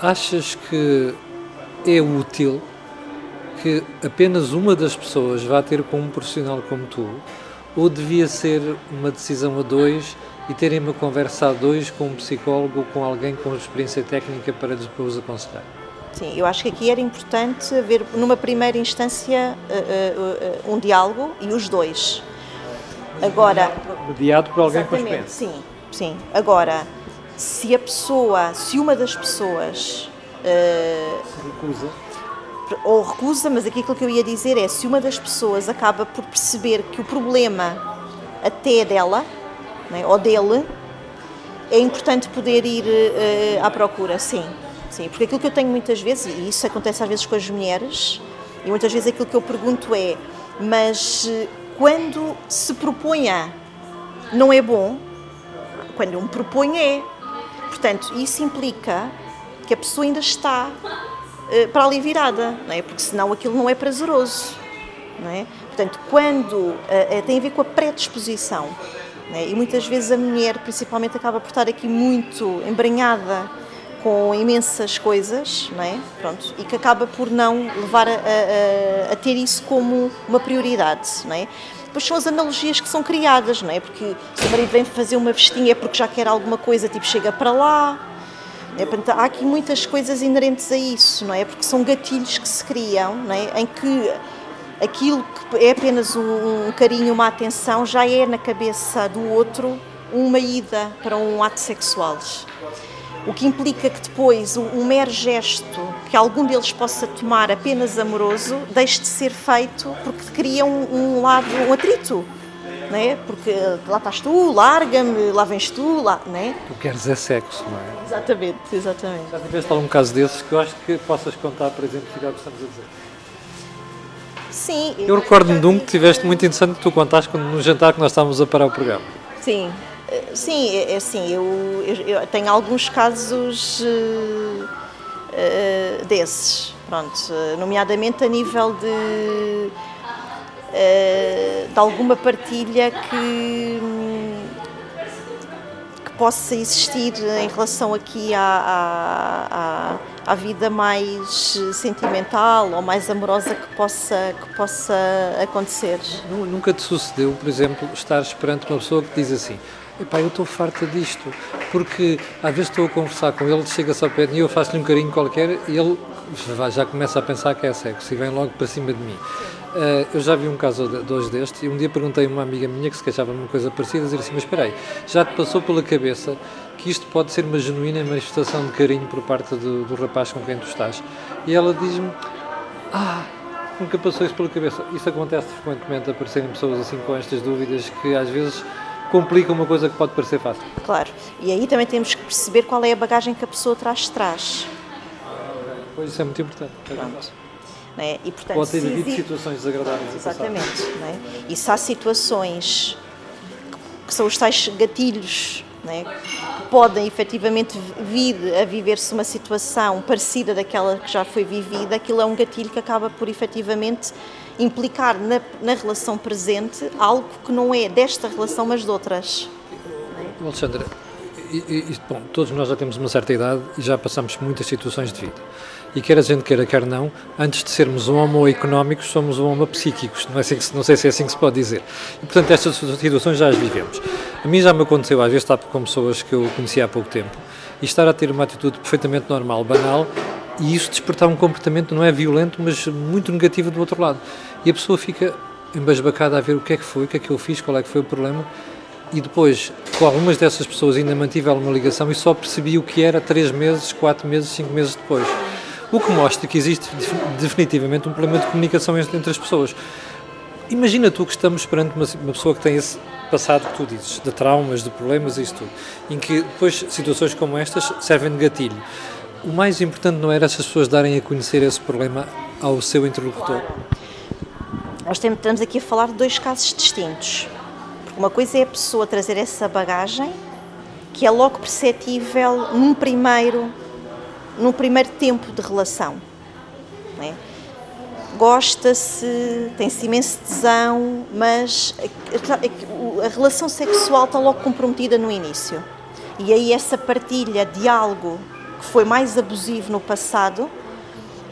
Speaker 1: achas que é útil que apenas uma das pessoas vá ter com um profissional como tu, ou devia ser uma decisão a dois e terem uma conversa a dois com um psicólogo ou com alguém com experiência técnica para depois aconselhar?
Speaker 2: Sim, eu acho que aqui era importante haver, numa primeira instância, uh, uh, uh, um diálogo e os dois.
Speaker 1: Agora. Mediado por alguém com experiência.
Speaker 2: Sim, sim. Agora, se a pessoa, se uma das pessoas.
Speaker 1: se recusa.
Speaker 2: Ou recusa, mas aqui aquilo que eu ia dizer é: se uma das pessoas acaba por perceber que o problema até é dela, né, ou dele, é importante poder ir uh, à procura, sim. Sim, porque aquilo que eu tenho muitas vezes, e isso acontece às vezes com as mulheres, e muitas vezes aquilo que eu pergunto é: mas quando se proponha não é bom, quando eu me proponho é. Portanto, isso implica que a pessoa ainda está uh, para ali virada, não é? porque senão aquilo não é prazeroso. Não é? Portanto, quando uh, tem a ver com a predisposição, Né? E muitas vezes a mulher, principalmente, acaba por estar aqui muito embranhada com imensas coisas, não é? Pronto, e que acaba por não levar a, a, a ter isso como uma prioridade, não é? Depois são as analogias que são criadas, não é? Porque se o marido vem fazer uma vestinha é porque já quer alguma coisa, tipo chega para lá. É, portanto, há aqui muitas coisas inerentes a isso, não é? Porque são gatilhos que se criam, não é? Em que aquilo que é apenas um, um carinho, uma atenção, já é na cabeça do outro uma ida para um ato sexual. O que implica que depois um, mero gesto que algum deles possa tomar apenas amoroso deixe de ser feito porque cria um, um lado, um atrito. Né? Porque lá estás tu, larga-me, lá vens tu, lá, né?
Speaker 1: Tu queres é sexo, não é?
Speaker 2: Exatamente, exatamente.
Speaker 1: Já tiveste algum caso desses que eu acho que possas contar para exemplificar o que estamos a dizer?
Speaker 2: Sim.
Speaker 1: Eu recordo-me de um que tiveste muito interessante que tu contaste quando, no jantar que nós estávamos a parar o programa.
Speaker 2: Sim, eh, sim, é, é assim, eu, eu, eu tenho alguns casos uh, uh, desses, pronto, nomeadamente a nível de, uh, de alguma partilha que, que possa existir em relação aqui à, à, à, vida mais sentimental ou mais amorosa que possa, que possa acontecer.
Speaker 1: Nunca te sucedeu, por exemplo, estar perante uma pessoa que diz assim Epá, eu estou farta disto, porque às vezes estou a conversar com ele, chega-se ao pé de mim, eu faço-lhe um carinho qualquer e ele já começa a pensar que é sexo e vem logo para cima de mim. Uh, eu já vi um caso de, dois destes e um dia perguntei a uma amiga minha que se queixava de uma coisa parecida, dizer assim, mas espera aí, já te passou pela cabeça que isto pode ser uma genuína manifestação de carinho por parte do, do rapaz com quem tu estás? E ela diz-me, ah, nunca passou isso pela cabeça. Isso acontece frequentemente, aparecerem pessoas assim com estas dúvidas que às vezes complica uma coisa que pode parecer fácil.
Speaker 2: Claro, e aí também temos que perceber qual é a bagagem que a pessoa traz de trás.
Speaker 1: Pois isso é muito importante.
Speaker 2: É? E, portanto,
Speaker 1: pode ter havido situações desagradáveis.
Speaker 2: Exatamente. É? E se há situações que são os tais gatilhos é? que podem efetivamente vir a viver-se uma situação parecida daquela que já foi vivida, aquilo é um gatilho que acaba por efetivamente implicar na, na relação presente algo que não é desta relação, mas de outras.
Speaker 1: Alexandra, e, e, bom, todos nós já temos uma certa idade e já passamos muitas situações de vida. E quer a gente queira, quer não, antes de sermos homo económicos, somos homo psíquicos. Não, é assim não sei se é assim que se pode dizer. E, portanto, estas situações já as vivemos. A mim já me aconteceu, às vezes, estar com pessoas que eu conhecia há pouco tempo e estar a ter uma atitude perfeitamente normal, banal, e isso despertar um comportamento não é violento, mas muito negativo do outro lado. E a pessoa fica embasbacada a ver o que é que foi, o que é que eu fiz, qual é que foi o problema. E depois, com algumas dessas pessoas ainda mantive alguma ligação e só percebi o que era três meses, quatro meses, cinco meses depois. O que mostra que existe definitivamente um problema de comunicação entre as pessoas. Imagina tu que estamos perante uma, uma pessoa que tem esse passado que tu dizes, de traumas, de problemas e isso tudo, em que depois situações como estas servem de gatilho o mais importante não era essas pessoas darem a conhecer esse problema ao seu interlocutor?
Speaker 2: Nós estamos aqui a falar de dois casos distintos. Uma coisa é a pessoa trazer essa bagagem que é logo perceptível num primeiro, num primeiro tempo de relação. É? Gosta-se, tem-se imenso tesão, mas a, a, a relação sexual está logo comprometida no início. E aí essa partilha de algo que foi mais abusivo no passado,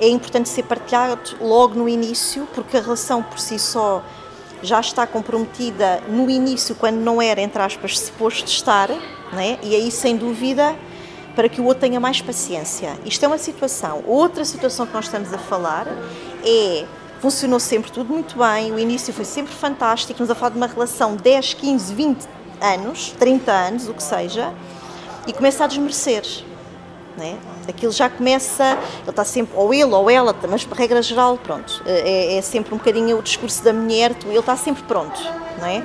Speaker 2: é importante ser partilhado logo no início, porque a relação por si só já está comprometida no início, quando não era, entre aspas, suposto estar, né? e aí, sem dúvida, para que o outro tenha mais paciência. Isto é uma situação. Outra situação que nós estamos a falar é funcionou sempre tudo muito bem, o início foi sempre fantástico, estamos a falar de uma relação de 10, 15, 20 anos, 30 anos, o que seja, e começa a desmerecer. Né? Aquilo já começa, ele está sempre, ou ele ou ela, mas por regra geral, pronto, é, é sempre um bocadinho o discurso da mulher, ele está sempre pronto, não é?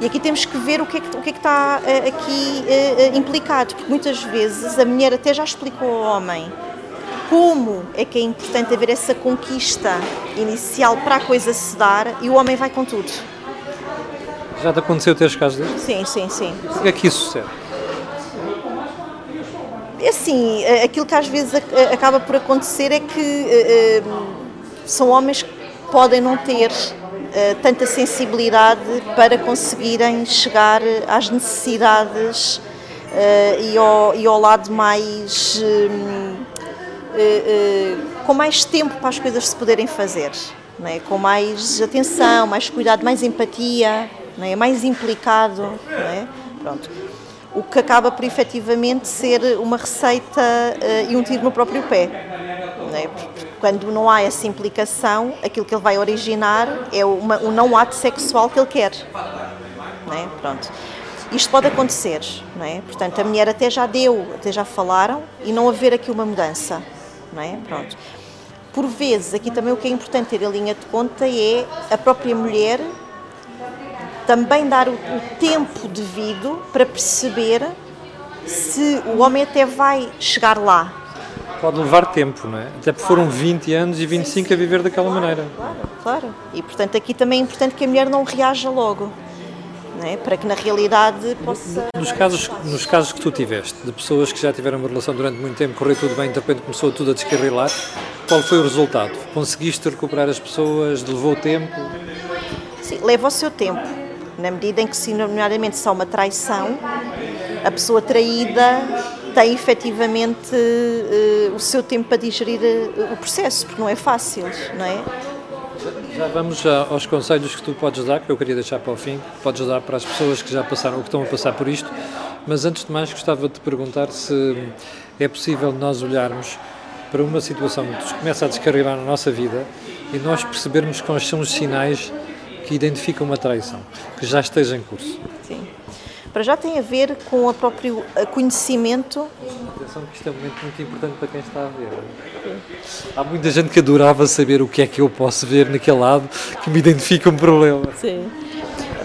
Speaker 2: E aqui temos que ver o que é que, o que, é que está uh, aqui uh, implicado, porque muitas vezes a mulher até já explicou ao homem como é que é importante haver essa conquista inicial para a coisa se dar e o homem vai com tudo.
Speaker 1: Já te aconteceu ter os casos destes?
Speaker 2: Sim, sim, sim.
Speaker 1: O que é que isso serve?
Speaker 2: É assim, aquilo que às vezes acaba por acontecer é que são homens que podem não ter tanta sensibilidade para conseguirem chegar às necessidades uh, e, ao, e, ao, lado mais. com mais tempo para as coisas se poderem fazer, é? com mais atenção, mais cuidado, mais empatia, é? mais implicado. É? Pronto o que acaba por efetivamente ser uma receita e um tiro no próprio pé. Quando não há essa implicação, aquilo que ele vai originar é uma, um não ato sexual que ele quer. É? Pronto. Isto pode acontecer, não é? Portanto, a mulher até já deu, até já falaram e não haver aqui uma mudança, não é? Pronto. Por vezes, aqui também o que é importante ter a linha de conta é a própria mulher também dar o, o tempo devido para perceber se o homem até vai chegar lá.
Speaker 1: Pode levar tempo, não é? Até porque foram 20 anos e 25 sim, sim. a viver daquela maneira.
Speaker 2: Claro, claro. E portanto aqui também é importante que a mulher não reaja logo. É? Para que na realidade possa.
Speaker 1: Nos casos, nos casos que tu tiveste, de pessoas que já tiveram uma relação durante muito tempo, correu tudo bem, de repente começou tudo a descarrilar, qual foi o resultado? Conseguiste recuperar as pessoas? Levou tempo?
Speaker 2: Sim, leva o seu tempo na medida em que, se nomeadamente, se há uma traição, a pessoa traída tem efetivamente uh, o seu tempo para digerir uh, o processo, porque não é fácil, não é?
Speaker 1: Já vamos aos conselhos que tu podes dar, que eu queria deixar para o fim, que podes dar para as pessoas que já passaram ou que estão a passar por isto, mas antes de mais gostava de te perguntar se é possível nós olharmos para uma situação que começa a descarregar na nossa vida e nós percebermos quais são os sinais que identifica uma traição, que já esteja em curso?
Speaker 2: Sim. Para já tem a ver com o próprio conhecimento.
Speaker 1: Atenção que isto é um momento muito importante para quem está a ver. Há muita gente que adorava saber o que é que eu posso ver naquele lado que me identifica um problema.
Speaker 2: Sim.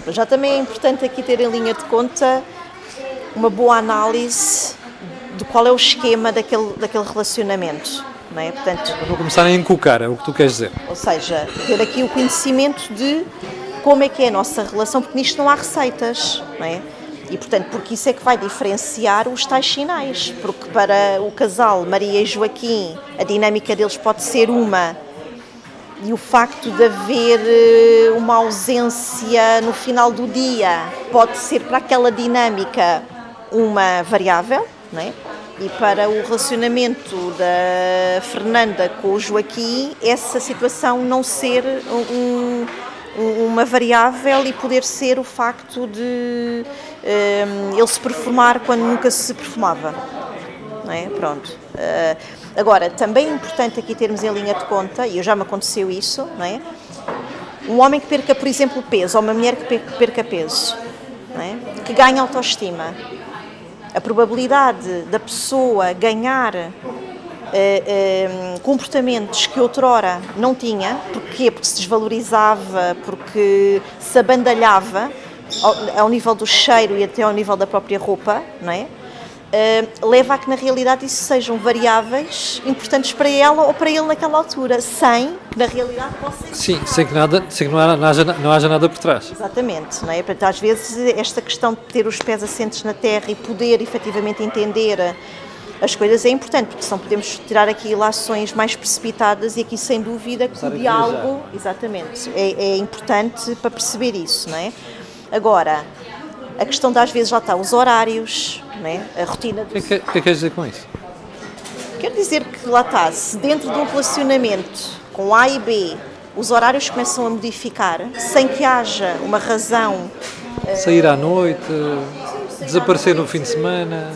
Speaker 2: Já também é importante aqui ter em linha de conta uma boa análise de qual é o esquema daquele, daquele relacionamento. Não é?
Speaker 1: Portanto, não começarem a encocar, é o que tu queres dizer.
Speaker 2: Ou seja, ter aqui o conhecimento de como é que é a nossa relação, porque nisto não há receitas, não é? E, portanto, porque isso é que vai diferenciar os tais sinais. Porque para o casal Maria e Joaquim, a dinâmica deles pode ser uma, e o facto de haver eh, uma ausência no final do dia pode ser para aquela dinâmica uma variável, não é? E para o relacionamento da Fernanda com o Joaquim, essa situação não ser um, uma variável e poder ser o facto de um, ele se performar quando nunca se perfumava. Não é? Pronto. Uh, agora, também é importante aqui termos em linha de conta, e já me aconteceu isso, não é? Um homem que perca, por exemplo, peso, ou uma mulher que perca peso, é? que ganha autoestima. A probabilidade da pessoa ganhar eh, eh, comportamentos que outrora não tinha. Porquê? Porque se desvalorizava, porque se abandalhava ao, ao, nível do cheiro e até ao nível da própria roupa, não é? Uh, leva a que na realidade isso sejam variáveis importantes para ela ou para ele naquela altura, sem que na realidade possa
Speaker 1: Sim, sem que, nada, sem que não, haja, não haja nada por trás.
Speaker 2: Exatamente, não é? Portanto, às vezes esta questão de ter os pés assentes na terra e poder efetivamente entender as coisas é importante, porque senão podemos tirar aqui ilações mais precipitadas e aqui sem dúvida que o diálogo, exatamente, é, é, importante para perceber isso, não é? Agora, a questão das vezes lá está, os horários, não é? a rotina...
Speaker 1: O que, é que, que, é que queres dizer com isso?
Speaker 2: Quero dizer que lá está, se dentro de um relacionamento com A e B os horários começam a modificar sem que haja uma razão...
Speaker 1: Sair à noite, desaparecer no fim de semana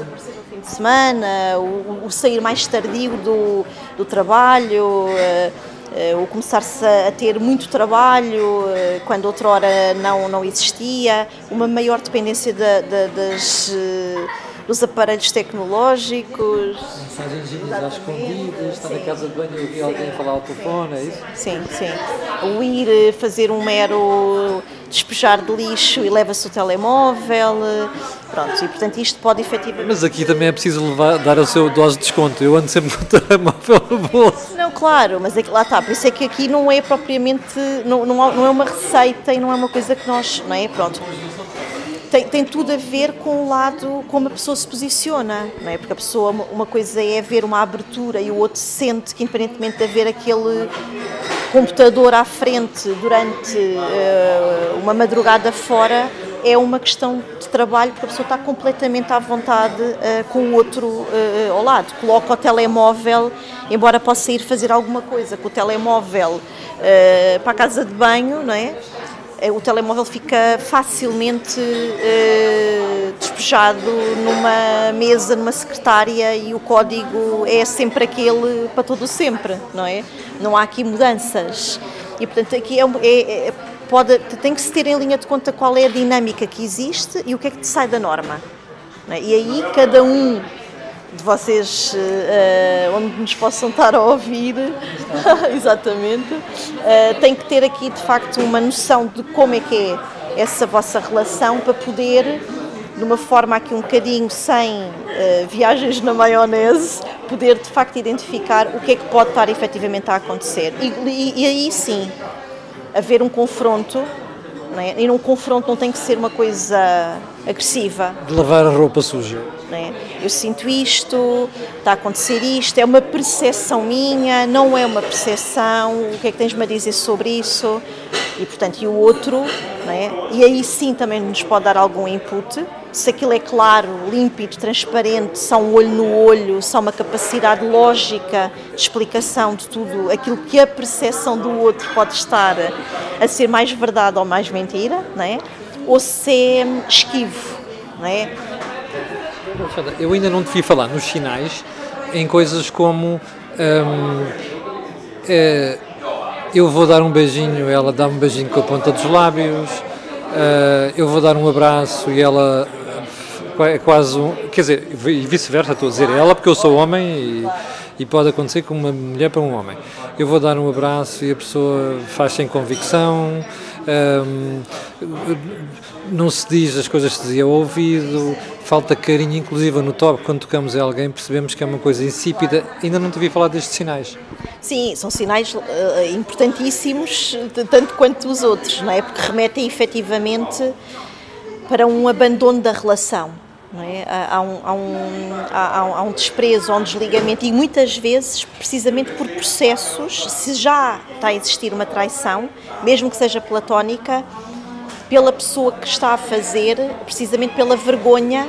Speaker 2: de semana, o, o sair mais tardio do, do trabalho, uh, uh, o começar-se a ter muito trabalho uh, quando outrora não, não existia, uma maior dependência da, das dos aparelhos tecnológicos.
Speaker 1: Mensagens às escondidas, estar na casa de banho e ouvir alguém falar ao telefone, é isso?
Speaker 2: Sim, sim. O ir fazer um mero despejar de lixo e leva-se o telemóvel. Pronto, e portanto isto pode efetivamente.
Speaker 1: Mas aqui também é preciso levar, dar o seu dose de desconto. Eu ando sempre com o telemóvel no bolso.
Speaker 2: Não, claro, mas é que, lá está. Por isso é que aqui não é propriamente. Não, não, não é uma receita e não é uma coisa que nós. Não é? Pronto tem, tem tudo a ver com o lado como a pessoa se posiciona, não é? Porque a pessoa, uma coisa é ver uma abertura e o outro sente que, independentemente de haver aquele computador à frente durante uh, uma madrugada fora é uma questão de trabalho porque a pessoa está completamente à vontade uh, com o outro uh, ao lado. Coloca o telemóvel, embora possa ir fazer alguma coisa com o telemóvel para a casa de banho, não é? O telemóvel fica facilmente despejado numa mesa, numa secretária e o código é sempre aquele para todo sempre, não é? Não há aqui mudanças. E portanto aqui é, é, é pode, tem que se ter em linha de conta qual é a dinâmica que existe e o que é que te sai da norma. É? E aí cada um de vocês, uh, onde nos possam estar a ouvir, exatamente, uh, tem que ter aqui de facto uma noção de como é que é essa vossa relação para poder, de uma forma aqui um bocadinho sem uh, viagens na maionese, poder de facto identificar o que é que pode estar efetivamente a acontecer. E, e, e aí sim, haver um confronto, é? e um confronto não tem que ser uma coisa agressiva.
Speaker 1: De lavar a roupa suja.
Speaker 2: É? Eu sinto isto, está a acontecer isto, é uma percepção minha, não é uma percepção, o que é que tens-me a dizer sobre isso? E portanto, e o outro, é? e aí sim também nos pode dar algum input, se aquilo é claro, límpido, transparente, só um olho no olho, só uma capacidade lógica de explicação de tudo, aquilo que a percepção do outro pode estar a ser mais verdade ou mais mentira, não é? Ou se é esquivo. Não é?
Speaker 1: Eu ainda não te vi falar nos sinais em coisas como hum, é, eu vou dar um beijinho, ela dá um beijinho com a ponta dos lábios, uh, eu vou dar um abraço e ela é quase um. Quer dizer, e vice-versa, estou a dizer ela porque eu sou homem e, e, pode acontecer com uma mulher para um homem. Eu vou dar um abraço e a pessoa faz sem convicção, não se diz as coisas que se dizia ao ouvido, falta carinho, inclusive no top, quando tocamos em alguém, percebemos que é uma coisa insípida. Ainda não te vi falar destes sinais.
Speaker 2: Sim, são sinais uh, importantíssimos, tanto quanto os outros, não é? Porque remetem efetivamente para um abandono da relação. É? Há, um, há, um, há, há, um, desprezo, há um desligamento e muitas vezes, precisamente por processos, se já está a existir uma traição, mesmo que seja platónica, pela pessoa que está a fazer, precisamente pela vergonha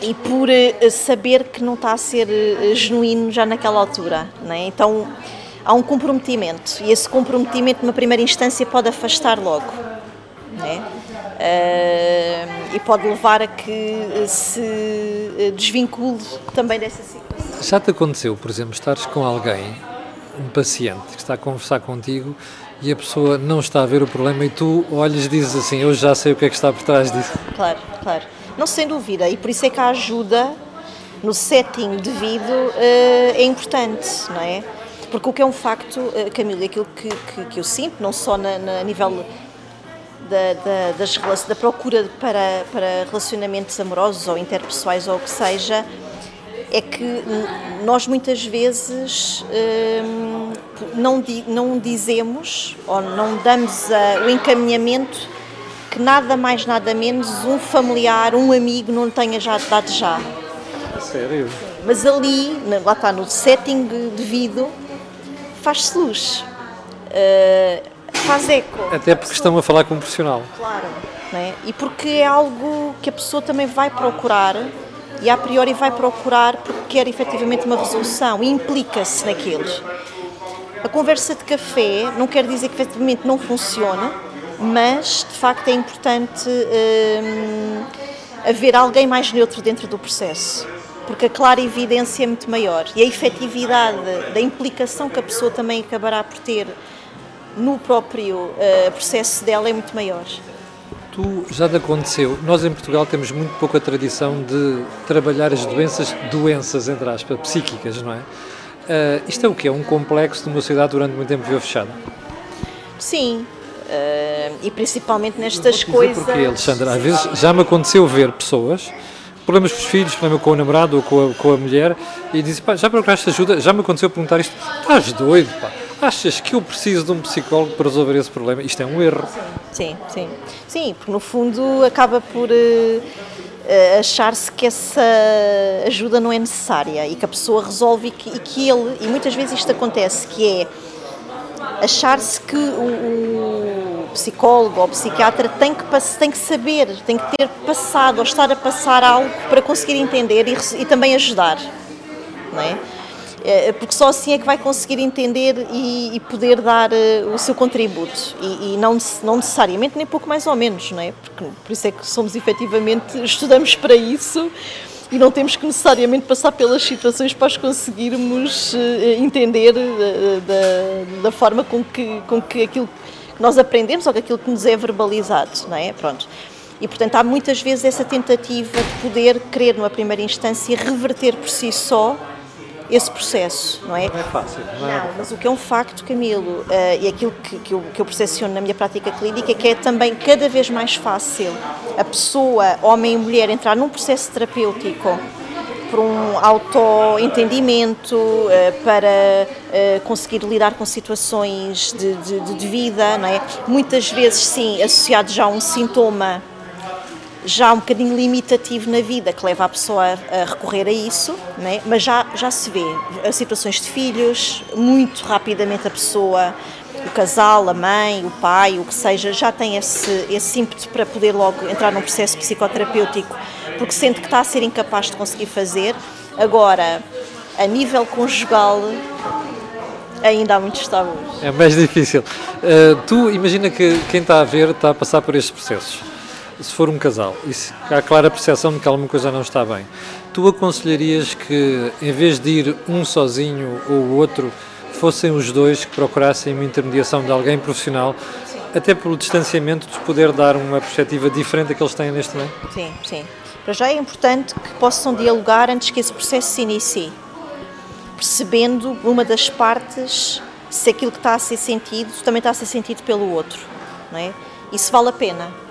Speaker 2: e por eh, saber que não está a ser eh, genuíno já naquela altura. É? Então há um comprometimento e esse comprometimento, numa primeira instância, pode afastar logo. É? E pode levar a que se eh, desvincule também dessa situação.
Speaker 1: Já te aconteceu, por exemplo, estares com alguém, um paciente, que está a conversar contigo e a pessoa não está a ver o problema e tu olhas e dizes assim, eu já sei o que é que está por trás disso.
Speaker 2: Claro, claro. Não, sem dúvida, e por isso é que a ajuda no setting devido uh, é importante, não é? Porque o que é um facto, uh, Camila, aquilo que, que, que eu sinto, não só na, na nível da, da, das, da procura para, para relacionamentos amorosos ou interpessoais ou o que seja, é que nós muitas vezes hum, não, não dizemos ou não damos a, o encaminhamento que nada mais, nada menos um familiar, um amigo não tenha já dado já.
Speaker 1: Sério?
Speaker 2: Mas ali, lá está, no setting devido, faz-se luz. Uh, faz eco.
Speaker 1: Até porque estão a falar com um profissional.
Speaker 2: Claro. É? E porque é algo que a pessoa também vai procurar e a priori vai procurar porque quer efetivamente uma resolução e implica-se naquilo. A conversa de café não quer dizer que efetivamente não funciona, mas de facto é importante hum, haver alguém mais neutro dentro do processo, porque a clara evidência é muito maior e a efetividade da implicação que a pessoa também acabará por ter no próprio uh, processo dela é muito maior.
Speaker 1: Tu já te aconteceu, nós em Portugal temos muito pouca tradição de trabalhar as doenças, doenças entre aspas, psíquicas, não é? Uh, isto é o que? É um complexo de uma sociedade durante muito tempo viveu fechada?
Speaker 2: Sim, uh, e principalmente nestas coisas.
Speaker 1: Porque, Alexandra, às vezes já me aconteceu ver pessoas problemas com os filhos, problema com o namorado ou com a, com a mulher, e dizem, pá, já procuraste ajuda? Já me aconteceu perguntar isto, estás doido, pá, achas que eu preciso de um psicólogo para resolver esse problema? Isto é um erro.
Speaker 2: Sim, sim, sim, porque no fundo acaba por uh, achar-se que essa ajuda não é necessária e que a pessoa resolve e que, e que ele, e muitas vezes isto acontece, que é achar-se que o, o, psicólogo ou o psiquiatra tem que, tem que saber, tem que ter passado ou estar a passar algo para conseguir entender e, e também ajudar. Não é? É? Porque só assim é que vai conseguir entender e, e poder dar uh, o seu contributo. E, e, não, não necessariamente, nem pouco mais ou menos, não é? Porque, por isso é que somos efetivamente, estudamos para isso e não temos que necessariamente passar pelas situações para as conseguirmos uh, entender uh, da, da, forma com que, com que aquilo que nós aprendemos ou aquilo que nos é verbalizado, não é? Pronto. E, portanto, há muitas vezes essa tentativa de poder querer, numa primeira instância, reverter por si só esse processo, não é?
Speaker 1: Não é fácil. Não, é?
Speaker 2: não mas o que é um facto, Camilo, uh, e aquilo que, que, eu, que eu percepciono na minha prática clínica é que é também cada vez mais fácil a pessoa, homem e mulher, entrar num processo terapêutico por um autoentendimento, uh, para uh, conseguir lidar com situações de, de, de vida, não é? Muitas vezes, sim, associado já a um sintoma já um bocadinho limitativo na vida que leva a pessoa a recorrer a isso, né? mas já, já se vê as situações de filhos, muito rapidamente a pessoa, o casal, a mãe, o pai, o que seja, já tem esse, esse ímpeto para poder logo entrar num processo psicoterapêutico porque sente que está a ser incapaz de conseguir fazer. Agora, a nível conjugal, ainda há muitos tabus.
Speaker 1: É mais difícil. Uh, tu imagina que quem está a ver está a passar por estes processos se for um casal e se há clara percepção de que alguma coisa não está bem, tu aconselharias que, em vez de ir um sozinho ou o outro, fossem os dois que procurassem uma intermediação de alguém profissional, sim. até pelo distanciamento, de poder dar uma perspectiva diferente da que eles têm neste momento?
Speaker 2: Sim, sim. Para já é importante que possam dialogar antes que esse processo se inicie, percebendo uma das partes se aquilo que está a ser sentido também está a ser sentido pelo outro. Não é? Isso vale a pena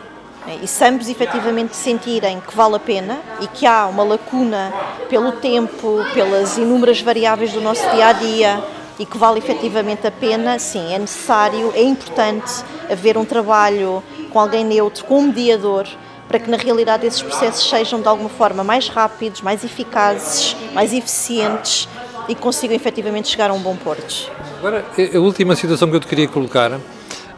Speaker 2: e se ambos efetivamente sentirem que vale a pena e que há uma lacuna pelo tempo, pelas inúmeras variáveis do nosso dia a dia e que vale efetivamente a pena, sim, é necessário, é importante haver um trabalho com alguém neutro, com um mediador, para que na realidade esses processos sejam de alguma forma mais rápidos, mais eficazes, mais eficientes e consigam efetivamente chegar a um bom porto.
Speaker 1: Agora, a última situação que eu te queria colocar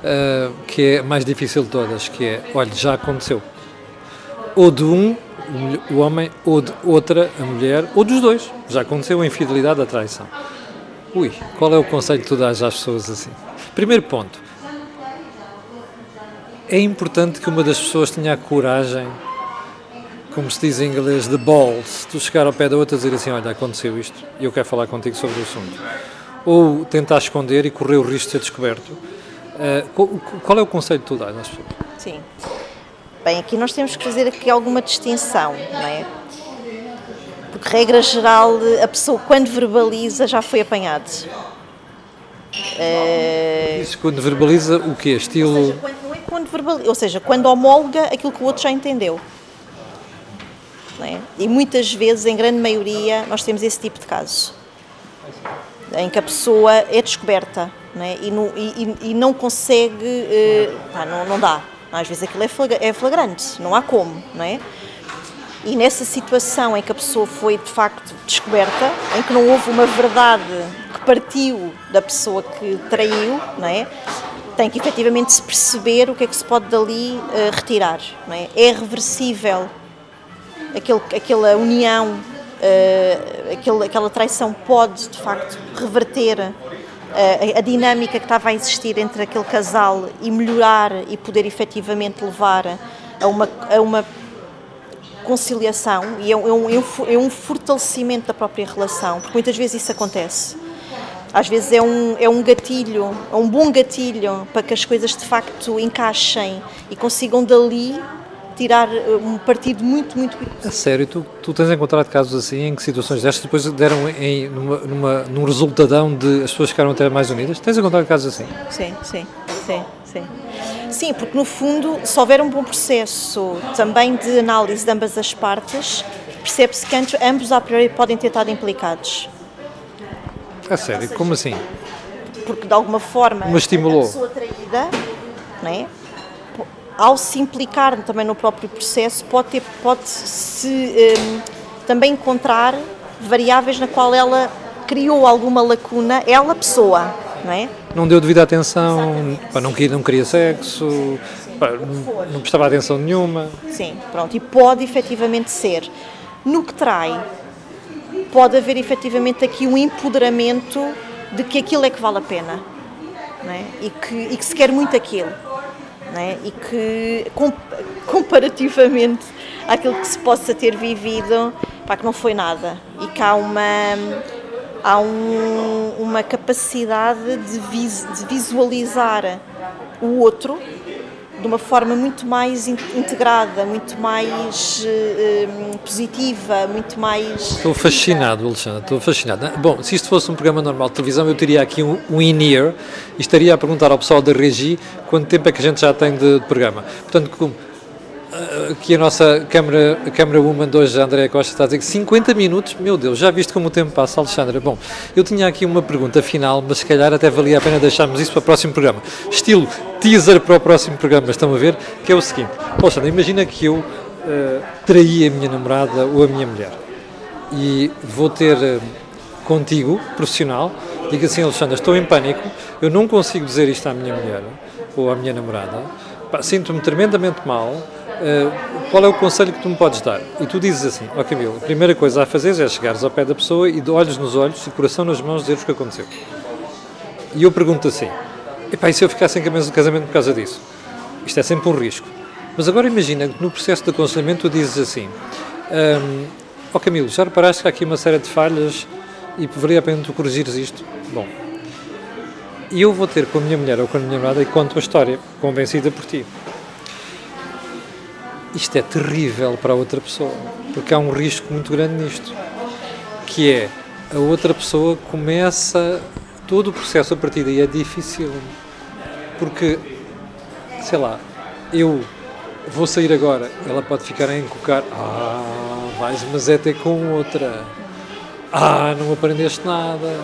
Speaker 1: uh, que é a mais difícil de todas, que é, olha, já aconteceu. Ou de um, o homem, ou de outra, a mulher, ou dos dois. Já aconteceu a infidelidade, a traição. Ui, qual é o conselho que tu dás às pessoas assim? Primeiro ponto. É importante que uma das pessoas tenha a coragem, como se diz em inglês, de balls, tu chegar ao pé da outra e dizer assim, olha, aconteceu isto e eu quero falar contigo sobre o assunto. Ou tentar esconder e correr o risco de ser descoberto qual é o conselho que tu dás às pessoas?
Speaker 2: Sim. Bem, aqui nós temos que fazer aqui alguma distinção, não é? Porque, regra geral, a pessoa quando verbaliza já foi apanhado.
Speaker 1: Uh, Isso quando verbaliza o quê? Estilo.
Speaker 2: Ou seja, quando, não é quando verbaliza, ou seja, quando homologa aquilo que o outro já entendeu. É? E muitas vezes, em grande maioria, nós temos esse tipo de casos em que a pessoa é descoberta né? e, não, e, e, não consegue, uh, pá, não, não dá. Às vezes aquilo é, é flagrante, não há como, é? E nessa situação em que a pessoa foi de facto descoberta, em que não houve uma verdade que partiu da pessoa que traiu, é? Tem que efetivamente se perceber o que é que se pode dali uh, retirar, é? É reversível aquele, aquela união, uh, aquele, aquela traição pode de facto reverter a, a, dinâmica que estava a existir entre aquele casal e melhorar e poder efetivamente levar a uma, a uma conciliação e é um, é um fortalecimento da própria relação, porque muitas vezes isso acontece. Às vezes é um, é um gatilho, é um bom gatilho para que as coisas de facto encaixem e consigam dali tirar eh, um partido muito, muito
Speaker 1: A sério, tu, tu tens encontrado casos assim em que situações destas depois deram em, numa, numa, num resultadão de as pessoas ficaram até mais unidas? Tens encontrado casos assim?
Speaker 2: Sim, sim, sim, sim. Sim, porque no fundo, se houver um bom processo também de análise de ambas as partes, percebe-se que ambos a priori podem ter estado implicados.
Speaker 1: A sério? Como assim?
Speaker 2: Porque de alguma forma
Speaker 1: Uma estimulou. a
Speaker 2: pessoa traída, não é? Ao se implicar também no próprio processo, pode, ter, pode se um, também encontrar variáveis na qual ela criou alguma lacuna, ela pessoa, não é?
Speaker 1: Não deu devida atenção, pá, não, queria, não queria sexo, pá, não, não prestava atenção nenhuma.
Speaker 2: Sim, pronto. E pode efetivamente ser. No que trai, pode haver efetivamente aqui um empoderamento de que aquilo é que vale a pena. É? e, que, e que se quer muito aquilo. Não é? E que comparativamente àquilo que se possa ter vivido, pá, que não foi nada. E que há uma, há um, uma capacidade de, vis, de visualizar o outro de uma forma muito mais integrada, muito mais uh, positiva, muito mais.
Speaker 1: Estou fascinado, Alexandre, estou fascinado. Bom, se isto fosse um programa normal de televisão, eu teria aqui um, um in-ear e estaria a perguntar ao pessoal da Regi quanto tempo é que a gente já tem de, de programa. Portanto, como aqui a nossa câmara, câmara woman de hoje, a Andréa Costa, está a dizer que 50 minutos, meu Deus, já viste como o tempo passa, Alexandra? Bom, eu tinha aqui uma pergunta final, mas se calhar até valia a pena deixarmos isso para o próximo programa. Estilo teaser para o próximo programa, estão a ver? Que é o seguinte, Alexandra, imagina que eu uh, traí a minha namorada ou a minha mulher e vou ter uh, contigo, profissional, diga assim, Alexandra, estou em pânico, eu não consigo dizer isto à minha mulher ou à minha namorada, sinto-me tremendamente mal, Uh, qual é o conselho que tu me podes dar? E tu dizes assim, ó oh Camilo, a primeira coisa a fazer é chegares ao pé da pessoa e de olhos nos olhos e coração nas mãos dizer o que aconteceu. E eu pergunto assim, e se eu ficar sem camisa de casamento por causa disso? Isto é sempre um risco. Mas agora imagina que no processo de aconselhamento tu dizes assim, um, ó oh Camilo, já reparaste que há aqui uma série de falhas e valia a pena tu corrigires isto? Bom, e eu vou ter com a minha mulher ou com a minha namorada e conto a história, convencida por ti isto é terrível para a outra pessoa, porque há um risco muito grande nisto, que é a outra pessoa começa todo o processo a partir daí é difícil, porque sei lá, eu vou sair agora, ela pode ficar a encocar, ah, vais mas é ter com outra, ah, não aprendeste nada,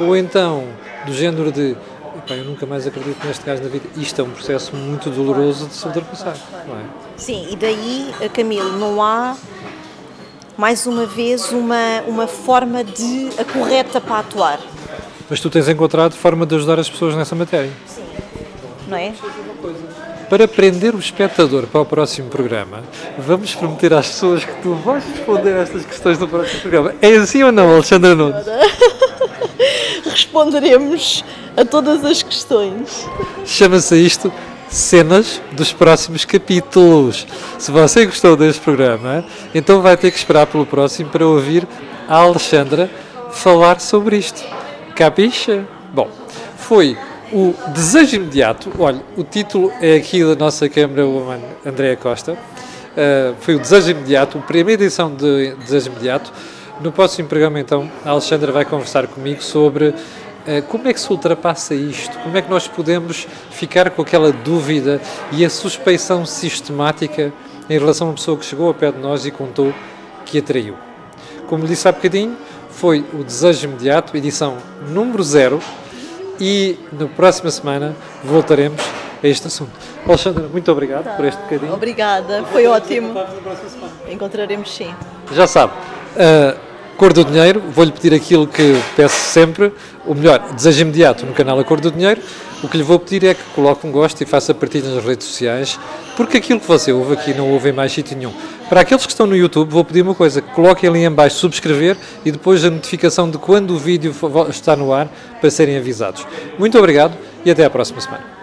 Speaker 1: ou então do género de eu nunca mais acredito neste gajo na vida. Isto é um processo muito doloroso de se ultrapassar, não é?
Speaker 2: Sim, e daí, Camilo, não há, mais uma vez, uma, uma forma de a correta para atuar.
Speaker 1: Mas tu tens encontrado forma de ajudar as pessoas nessa matéria.
Speaker 2: Sim. Não é?
Speaker 1: Para prender o espectador para o próximo programa, vamos prometer às pessoas que tu vais responder a estas questões no próximo programa. É assim ou não, Alexandra Nunes?
Speaker 2: Responderemos a todas as questões.
Speaker 1: Chama-se isto cenas dos próximos capítulos. Se você gostou deste programa, então vai ter que esperar pelo próximo para ouvir a Alexandra falar sobre isto. Capixa? Bom, foi o Desejo Imediato. Olha, o título é aqui da nossa Câmara Woman Andréa Costa. Uh, foi o Desejo Imediato, a primeira edição de Desejo Imediato. No próximo programa, então, a Alexandra vai conversar comigo sobre como é que se ultrapassa isto? Como é que nós podemos ficar com aquela dúvida e a suspeição sistemática em relação a uma pessoa que chegou ao pé de nós e contou que a traiu? Como disse há bocadinho, foi o Desejo Imediato, edição número zero, e na próxima semana voltaremos a este assunto. Alexandra, muito obrigado tá. por este bocadinho.
Speaker 2: Obrigada, foi ótimo. Encontraremos sim.
Speaker 1: Já sabe. Uh, Cor do Dinheiro, vou-lhe pedir aquilo que peço sempre, o melhor, desejo imediato no canal A Cor do Dinheiro. O que lhe vou pedir é que coloque um gosto e faça partilha nas redes sociais, porque aquilo que você ouve aqui não ouve em mais sítio nenhum. Para aqueles que estão no YouTube, vou pedir uma coisa: coloquem ali em baixo subscrever e depois a notificação de quando o vídeo está no ar para serem avisados. Muito obrigado e até à próxima semana.